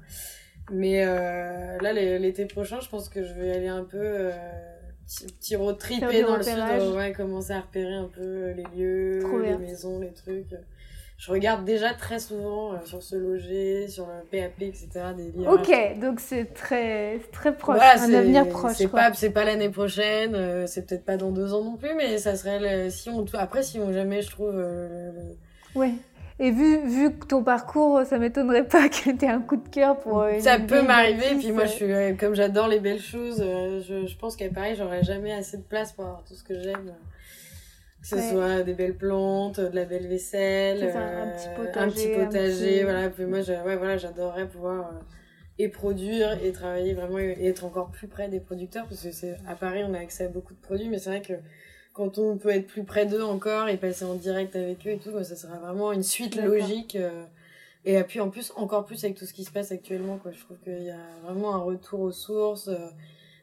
A: Mais euh, là, l'été prochain, je pense que je vais aller un peu petit road tripé dans le sud, ouais, commencer à repérer un peu les lieux, les maisons, les trucs. je regarde déjà très souvent euh, sur ce loger, sur le PAP, etc. Des livres
B: ok, donc c'est très, très proche, un avenir proche.
A: C'est pas, c'est pas l'année prochaine, euh, c'est peut-être pas dans deux ans non plus, mais ça serait si on, après si on jamais je trouve. Euh,
B: ouais. Et vu, vu ton parcours, ça m'étonnerait pas que tu aies un coup de cœur pour. Une
A: ça peut m'arriver, puis moi, je suis, comme j'adore les belles choses, je, je pense qu'à Paris, j'aurais jamais assez de place pour avoir tout ce que j'aime. Que ce soit des belles plantes, de la belle vaisselle, un, petit potager, un petit potager voilà. moi, ouais, voilà, j'adorerais pouvoir euh, et produire et travailler vraiment et être encore plus près des producteurs parce que c'est à Paris, on a accès à beaucoup de produits, mais c'est vrai que quand on peut être plus près d'eux encore et passer en direct avec eux et tout, ça sera vraiment une suite logique. Euh, et puis en plus, encore plus avec tout ce qui se passe actuellement, quoi. Je trouve qu'il y a vraiment un retour aux sources. Euh,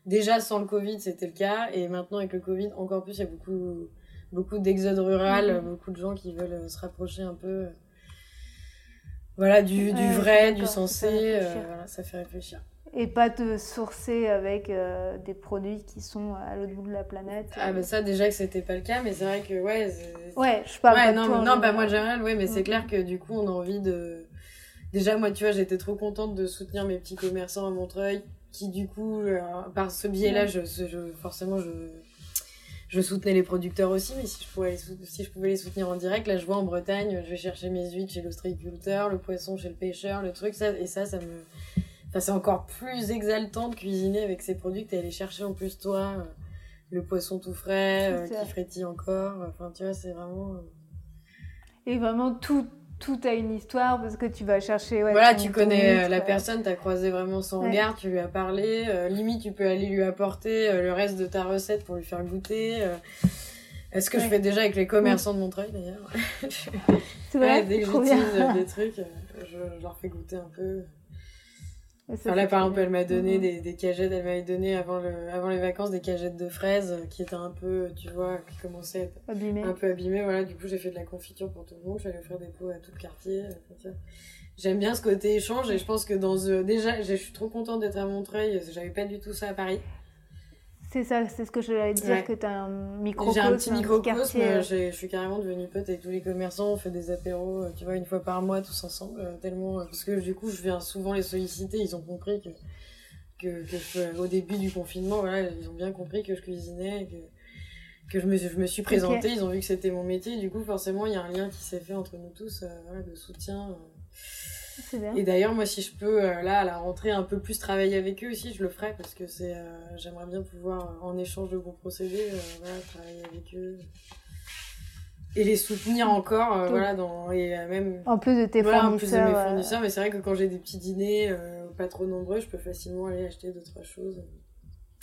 A: déjà sans le Covid, c'était le cas, et maintenant avec le Covid, encore plus, il y a beaucoup beaucoup d'exode rural, mhm. beaucoup de gens qui veulent euh, se rapprocher un peu euh, voilà, du, du vrai, du sensé, euh, ça fait réfléchir.
B: Et pas te sourcer avec des produits qui sont à l'autre bout de la planète.
A: Ah, bah ça, déjà que c'était pas le cas, mais c'est vrai que, ouais.
B: Ouais, je parle pas
A: non,
B: de toi,
A: Non, bah, moi, général, ouais, mais c'est clair que du coup, on a envie de. Déjà, moi, tu vois, j'étais trop contente de soutenir mes petits commerçants à Montreuil, qui, du coup, par ce biais-là, je, je, forcément, je je soutenais les producteurs aussi, mais si je, pouvais les si je pouvais les soutenir en direct, là je vois en Bretagne, je vais chercher mes huîtres chez l'ostréiculteur, le poisson chez le pêcheur, le truc, ça, et ça, ça me. Enfin, c'est encore plus exaltant de cuisiner avec ces produits que t'es allé chercher en plus toi, euh, le poisson tout frais, euh, qui frétille encore. Enfin, tu vois, c'est vraiment. Euh,
B: et vraiment tout, tout a une histoire parce que tu vas chercher. Ouais,
A: voilà, tu connais la personne, tu as croisé vraiment son regard, tu lui as parlé. Euh, limite, tu peux aller lui apporter euh, le reste de ta recette pour lui faire goûter. Est-ce que je fais déjà avec les commerçants de Montreuil d'ailleurs? Dès que j'utilise des trucs, je, je, leur fais goûter un peu là, par exemple, elle m'a donné des, des, cagettes, elle m'avait donné avant, le, avant les vacances des cagettes de fraises qui étaient un peu, tu vois, qui commençaient à être un peu abîmées. Voilà, du coup, j'ai fait de la confiture pour tout le monde. Je vais faire des pots à tout le quartier. J'aime bien ce côté échange et je pense que dans. déjà, je suis trop contente d'être à Montreuil. J'avais pas du tout ça à Paris.
B: C'est ça, c'est ce que je voulais dire, que tu as un microcosme.
A: J'ai un petit microcosme, je suis carrément devenue pote avec tous les commerçants, on fait des apéros, euh, tu vois, une fois par mois, tous ensemble, euh, tellement, euh, parce que du coup, je viens souvent les solliciter, ils ont compris que, que, que au début du confinement, voilà, ils ont bien compris que je cuisinais, que, que je me, je me suis présentée, ils ont vu que c'était mon métier, du coup, forcément, il y a un lien qui s'est fait entre nous tous, voilà, de soutien. Et d'ailleurs, moi, si je peux, euh, là, à la rentrée, un peu plus travailler avec eux aussi, je le ferai parce que c'est, euh, j'aimerais bien pouvoir, euh, en échange de bons procédés, voilà, travailler avec eux et les soutenir encore, voilà, dans, et même.
B: En plus de tes fournisseurs. En plus de mes
A: fournisseurs, mais c'est vrai que quand j'ai des petits dîners, pas trop nombreux, je peux facilement aller acheter deux, trois choses.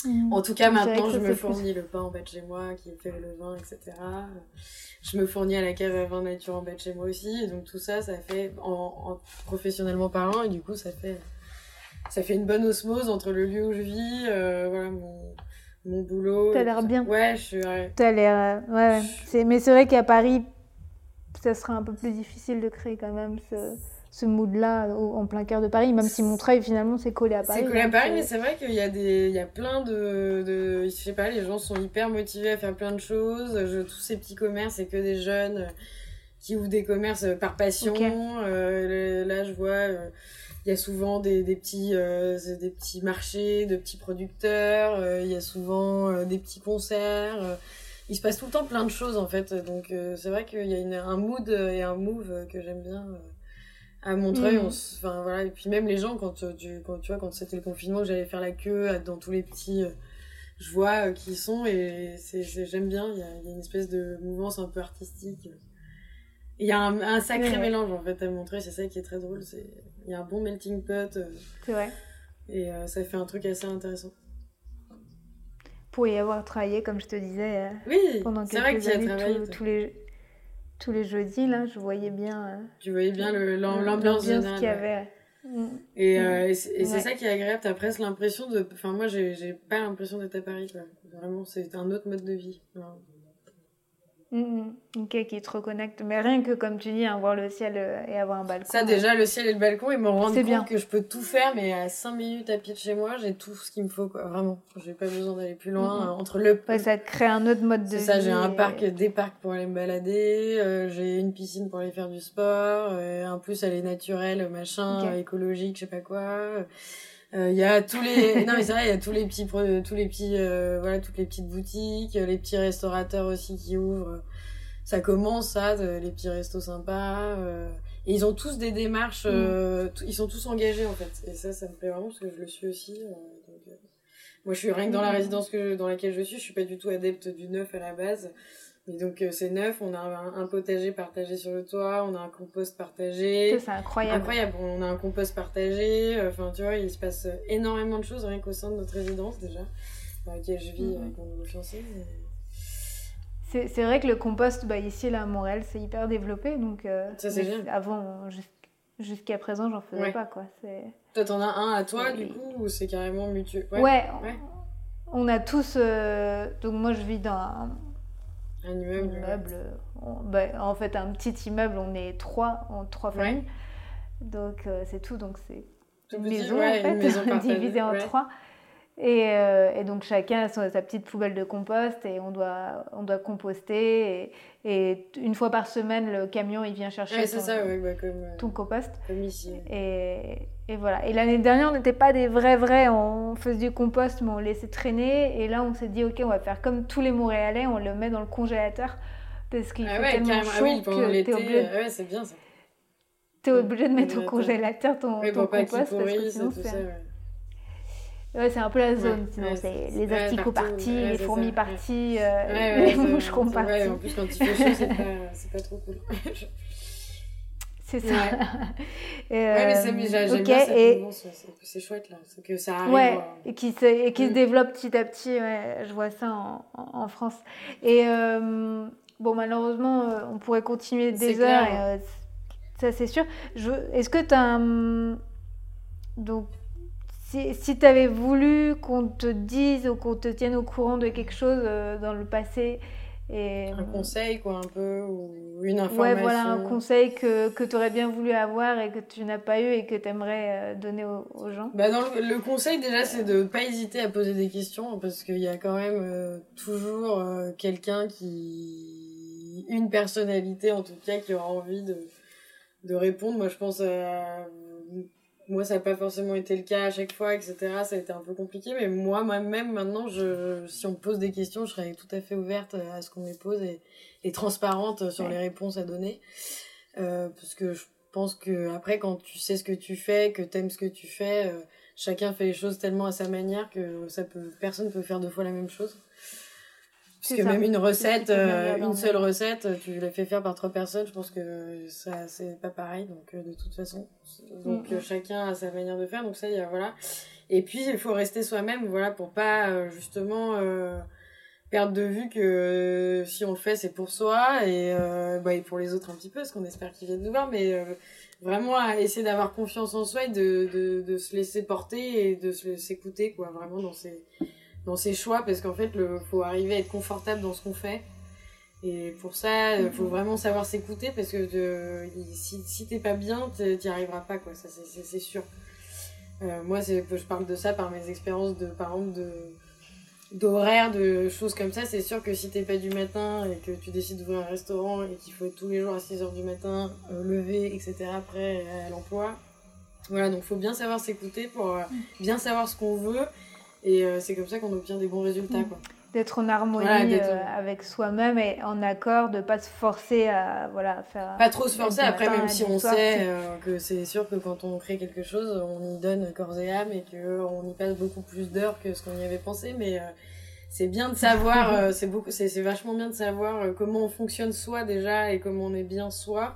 A: Mmh. En tout cas, maintenant, je me fournis le pain en bas de chez moi, qui fait le vin, etc. Je me fournis à la cave à vin nature en bas de chez moi aussi. Et donc, tout ça, ça fait, en, professionnellement parlant, et du coup, ça fait, ça fait une bonne osmose entre le lieu où je vis, euh, voilà, mon, mon boulot.
B: T'as l'air bien.
A: Ouais, je suis.
B: T'as l'air. Euh, ouais, ouais. Mais c'est vrai qu'à Paris, ça sera un peu plus difficile de créer quand même ce ce mood-là en plein cœur de Paris, même si Montreuil finalement c'est collé à Paris.
A: C'est collé à Paris, mais c'est vrai qu'il y a des, il y a plein de, de, je sais pas, les gens sont hyper motivés à faire plein de choses. Je, tous ces petits commerces, c'est que des jeunes qui ouvrent des commerces par passion. Euh, là, je vois, euh, il y a souvent des, des petits, euh, des petits marchés de petits producteurs. Il y a souvent des petits concerts. il se passe tout le temps plein de choses en fait. Donc c'est vrai qu'il y a une, un mood et un move que j'aime bien à Montreuil on mm. enfin voilà. Et puis même les gens quand euh, tu quand tu vois quand c'était le confinement j'allais faire la queue dans tous les petits euh, je vois euh, qui sont. Et c'est j'aime bien. Il y a, y a, une espèce de mouvance un peu artistique. Il y a un, un sacré mélange en fait à Montreuil. C'est ça qui est très drôle. C'est il y a un bon melting pot
B: c'est vrai.
A: Et ça fait un truc assez intéressant.
B: Pour y avoir travaillé comme je te disais
A: oui,
B: pendant quelques vrai que années tous les tous les jeudis, là, je voyais bien. Euh,
A: tu voyais bien l'ambiance qu'il
B: y avait.
A: Mm. Et, euh, et c'est ça qui est agréable, t'as presque l'impression de. Enfin, moi, j'ai pas l'impression d'être à Paris, quoi. Vraiment, c'est un autre mode de vie.
B: Mm, ok, qui te reconnecte. Mais rien que, comme tu dis, hein, voir le ciel euh, et avoir un balcon.
A: Ça, déjà, le ciel et le balcon, ils me rendent compte bien. que je peux tout faire, mais à 5 minutes à pied de chez moi, j'ai tout ce qu'il me faut, quoi. Vraiment. J'ai pas besoin d'aller plus loin. Mm, entre le...
B: ça crée un autre mode de vie.
A: Ça, j'ai un parc, des parcs pour aller me balader, euh, j'ai une piscine pour aller faire du sport, euh, en plus, elle est naturelle, machin, écologique, je sais pas quoi. Il y a tous les non mais c'est vrai il y a tous les petits tous les petits voilà toutes les petites boutiques les petits restaurateurs aussi qui ouvrent ça commence ça, les petits restos sympas. Euh, et ils ont tous des démarches, mm. euh, ils sont tous engagés en fait. Et ça, ça me plaît vraiment parce que je le suis aussi. Euh, donc, moi, je suis rien que dans la mm. résidence que dans laquelle je suis, je suis pas du tout adepte du neuf à la base. Et donc c'est neuf, on a un, potager partagé sur le toit, on a un compost partagé.
B: C'est incroyable.
A: Incroyable, on a un compost partagé. Enfin, tu vois, il se passe énormément de choses rien qu'au sein de notre résidence déjà, dans laquelle je vis mm. avec mon nouveau fiancé.
B: C'est vrai que le compost, bah, ici, là, à Montréal, c'est hyper développé. Donc, euh,
A: ça, c'est
B: Avant, jusqu'à présent, j'en faisais pas, quoi.
A: Toi, t'en as un à toi, du coup, ou c'est carrément mutuel?
B: Ouais, On a tous... Euh, donc, moi, je vis dans un...
A: immeuble.
B: bah, en fait, un petit immeuble, on est trois, en trois familles. Donc, euh, c'est tout. Donc, c'est une maison, en fait, maison divisée en trois. Euh, et, donc chacun a sa petite poubelle de compost et on doit, on doit composter. Et, une fois par semaine, le camion il vient chercher ton,
A: ça, bah, comme, euh,
B: ton, compost.
A: Comme ici.
B: Et, et voilà. Et l'année dernière, on n'était pas des vrais vrais. On faisait du compost, mais on laissait traîner. Et là, on s'est dit, ok, on va faire comme tous les Montréalais, on le met dans le congélateur parce qu'il ah fait tellement chaud ah que t'es obligé.
A: Ah ouais, c'est bien ça.
B: T'es obligé de mettre au congélateur ton, ton compost parce que sinon c'est. Ouais, c'est un peu la zone, sinon c'est les asticots partis, les fourmis parties, euh, les moucherons partis.
A: en plus, quand il fait chaud, c'est pas, pas trop cool.
B: c'est ça.
A: Ouais, mais j'aime bien c'est chouette là, que ça arrive.
B: Ouais, et qui se, et qui se mm. développe petit à petit, ouais, je vois ça en, en, France. Et euh, bon, malheureusement, euh, on pourrait continuer des heures, et, ça c'est sûr. Est-ce que tu as un. Donc, si, si tu avais voulu qu'on te dise ou qu'on te tienne au courant de quelque chose euh, dans le passé, et...
A: Un conseil, quoi, un peu, ou une information.
B: Ouais, voilà, un conseil que, que tu aurais bien voulu avoir et que tu n'as pas eu et que tu aimerais euh, donner aux, gens.
A: Bah, dans le, conseil, déjà, c'est de ne pas hésiter à poser des questions parce qu'il y a quand même euh, toujours quelqu'un qui. Une personnalité, en tout cas, qui aura envie de, de répondre. Moi, je pense à moi, ça n'a pas forcément été le cas à chaque fois, etc. Ça a été un peu compliqué, mais moi, moi-même, maintenant, je, si on me pose des questions, je serais tout à fait ouverte à ce qu'on me pose et, et transparente sur les réponses à donner. Euh, parce que je pense que après, quand tu sais ce que tu fais, que t'aimes ce que tu fais, euh, chacun fait les choses tellement à sa manière que ça peut, personne peut faire deux fois la même chose. Parce que même une recette, euh, une seule recette, tu la fais faire par trois personnes, je pense que ça c'est pas pareil. Donc euh, de toute façon, donc euh, chacun a sa manière de faire. Donc ça, y a, voilà. Et puis il faut rester soi-même, voilà, pour pas justement perdre de vue que si on le fait, c'est pour soi et, bah, et pour les autres un petit peu, parce qu'on espère qu'ils viennent nous voir, mais vraiment essayer d'avoir confiance en soi et de, de, de se laisser porter et de s'écouter, quoi, vraiment dans ces dans ses choix parce qu'en fait, il faut arriver à être confortable dans ce qu'on fait. Et pour ça, il faut vraiment savoir s'écouter parce que de, si, si t'es pas bien, t'y arriveras pas, quoi. Ça, c'est sûr. Euh, moi, je parle de ça par mes expériences de, par exemple, de, d'horaire, de choses comme ça. C'est sûr que si t'es pas du matin et que tu décides d'ouvrir un restaurant et qu'il faut être tous les jours à 6 heures du matin, euh, lever, etc., après à l'emploi. Voilà, donc faut bien savoir s'écouter pour euh, bien savoir ce qu'on veut et euh, c'est comme ça qu'on obtient des bons résultats. Quoi.
B: D'être en harmonie euh, avec soi-même et en accord, de ne pas se forcer à voilà, faire.
A: Pas trop se forcer, après, même si on sait euh, que c'est sûr que quand on crée quelque chose, on y donne corps et âme et qu'on y passe beaucoup plus d'heures que ce qu'on y avait pensé. Mais c'est bien de savoir, c'est beaucoup, c'est vachement bien de savoir comment on fonctionne soi déjà et comment on est bien soi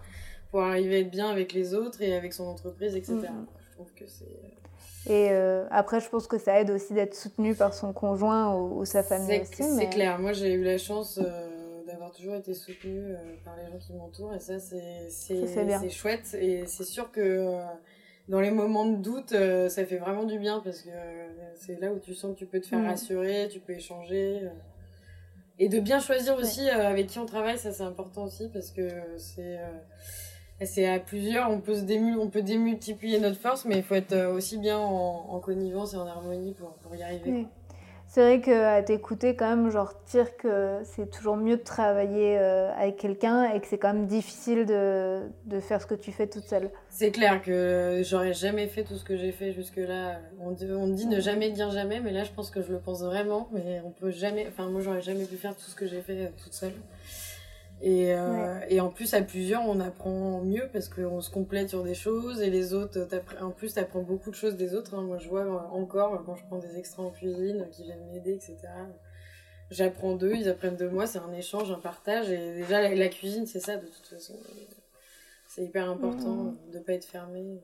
A: pour arriver à être bien avec les autres et avec son entreprise, etc. Mm-hmm. Je trouve que c'est
B: et euh, après, je pense que ça aide aussi d'être soutenu par son conjoint ou, sa famille aussi.
A: C'est clair. Moi, j'ai eu la chance euh, d'avoir toujours été soutenue euh, par les gens qui m'entourent. Et ça, c'est chouette. Et c'est sûr que dans les moments de doute, ça fait vraiment du bien parce que c'est là où tu sens que tu peux te faire mm. rassurer, tu peux échanger. Et de bien choisir aussi avec qui on travaille, ça c'est important aussi parce que c'est c'est à plusieurs, on peut, se démul on peut démultiplier notre force, mais il faut être aussi bien en, connivence et en harmonie pour, pour y arriver.
B: C'est vrai qu'à t'écouter, quand même, genre, tire que c'est toujours mieux de travailler euh, avec quelqu'un et que c'est quand même difficile de, de, faire ce que tu fais toute seule.
A: C'est clair que j'aurais jamais fait tout ce que j'ai fait jusque-là. On, on dit ne jamais dire jamais, mais là, je pense que je le pense vraiment. Mais on peut jamais. Enfin, moi, j'aurais jamais pu faire tout ce que j'ai fait euh, toute seule. Et, euh, et, en plus, à plusieurs, on apprend mieux parce qu'on se complète sur des choses et les autres, en plus, tu apprends beaucoup de choses des autres. Hein. Moi, je vois euh, encore quand je prends des extras en cuisine qui viennent m'aider, etc. J'apprends d'eux, ils apprennent de moi, c'est un échange, un partage. Et déjà, la, cuisine, c'est ça de toute façon. C'est hyper important mmh. de ne pas être fermé.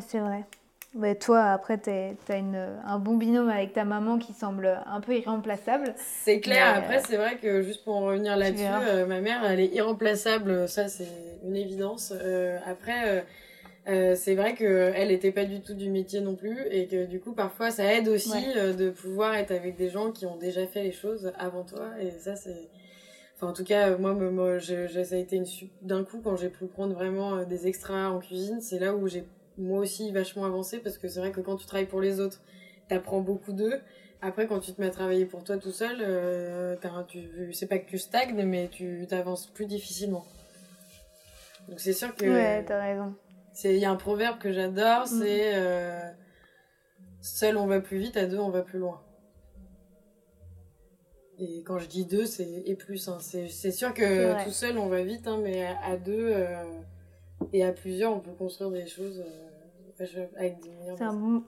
B: c'est vrai toi, après, tu as un bon binôme avec ta maman qui semble un peu irremplaçable.
A: C'est clair. après, euh, c'est vrai que juste pour en revenir là-dessus, euh, ma mère, elle est irremplaçable. Ça, c'est une évidence. Euh, après, c'est vrai qu'elle n'était pas du tout du métier non plus. Et que du coup, parfois, ça aide aussi de pouvoir être avec des gens qui ont déjà fait les choses avant toi. Et ça, c'est. Enfin, en tout cas, moi, moi, ça a été une d'un coup quand j'ai pu prendre vraiment des extras en cuisine. C'est là où j'ai moi aussi vachement avancé parce que c'est vrai que quand tu travailles pour les autres, t'apprends beaucoup d'eux. Après, quand tu te mets à travailler pour toi tout seul, euh, tu, c'est pas que tu stagnes, mais tu t'avances plus difficilement. Donc c'est sûr que.
B: Ouais, t'as raison.
A: Il y a un proverbe que j'adore, mm. c'est euh, seul on va plus vite, à deux on va plus loin. Et quand je dis deux, c'est et plus. Hein. C'est sûr que tout seul on va vite, hein, mais à, deux euh, et à plusieurs on peut construire des choses. Euh,
B: c'est un bon...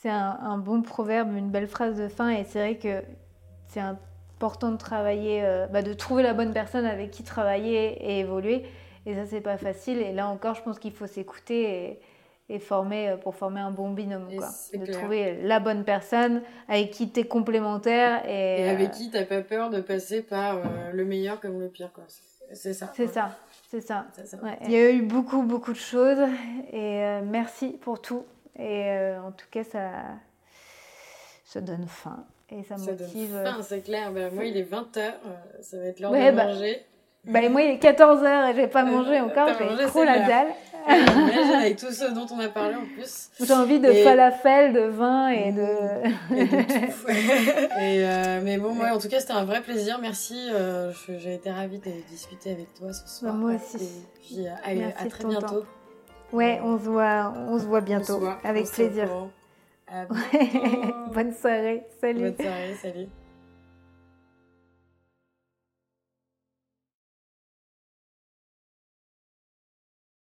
B: C'est un, bon proverbe, une belle phrase de fin, et c'est vrai que c'est important de travailler, euh, bah, de trouver la bonne personne avec qui travailler et évoluer. Et ça, c'est pas facile. Et là encore, je pense qu'il faut s'écouter et, former euh, pour former un bon binôme. Quoi. De trouver la bonne personne avec qui tu es complémentaire. Et,
A: avec qui tu pas peur de passer par euh, le meilleur comme le pire. C'est ça.
B: C'est ça. C'est ça. Il y a eu beaucoup, beaucoup de choses et euh, merci pour tout. Et euh, en tout cas, ça, ça donne faim et ça, ça motive.
A: Donne faim, c'est clair. Ben, moi, il est 20h, ça va être l'heure de bah, manger.
B: Bah, moi, il est 14h et j'ai pas mangé encore, j'ai trop la dalle.
A: Avec tout ce dont on a parlé en plus.
B: J'ai envie de falafel, de vin et de.
A: et de tout. et euh, mais bon, moi, en tout cas, c'était un vrai plaisir. Merci. Euh, j'ai été ravie de discuter avec toi ce soir.
B: Bah, moi aussi. Et
A: puis, euh, à, très bientôt.
B: Ouais, on se voit, on se voit bientôt. avec plaisir.
A: À
B: Bonne soirée. Salut.
A: Bonne soirée. Salut.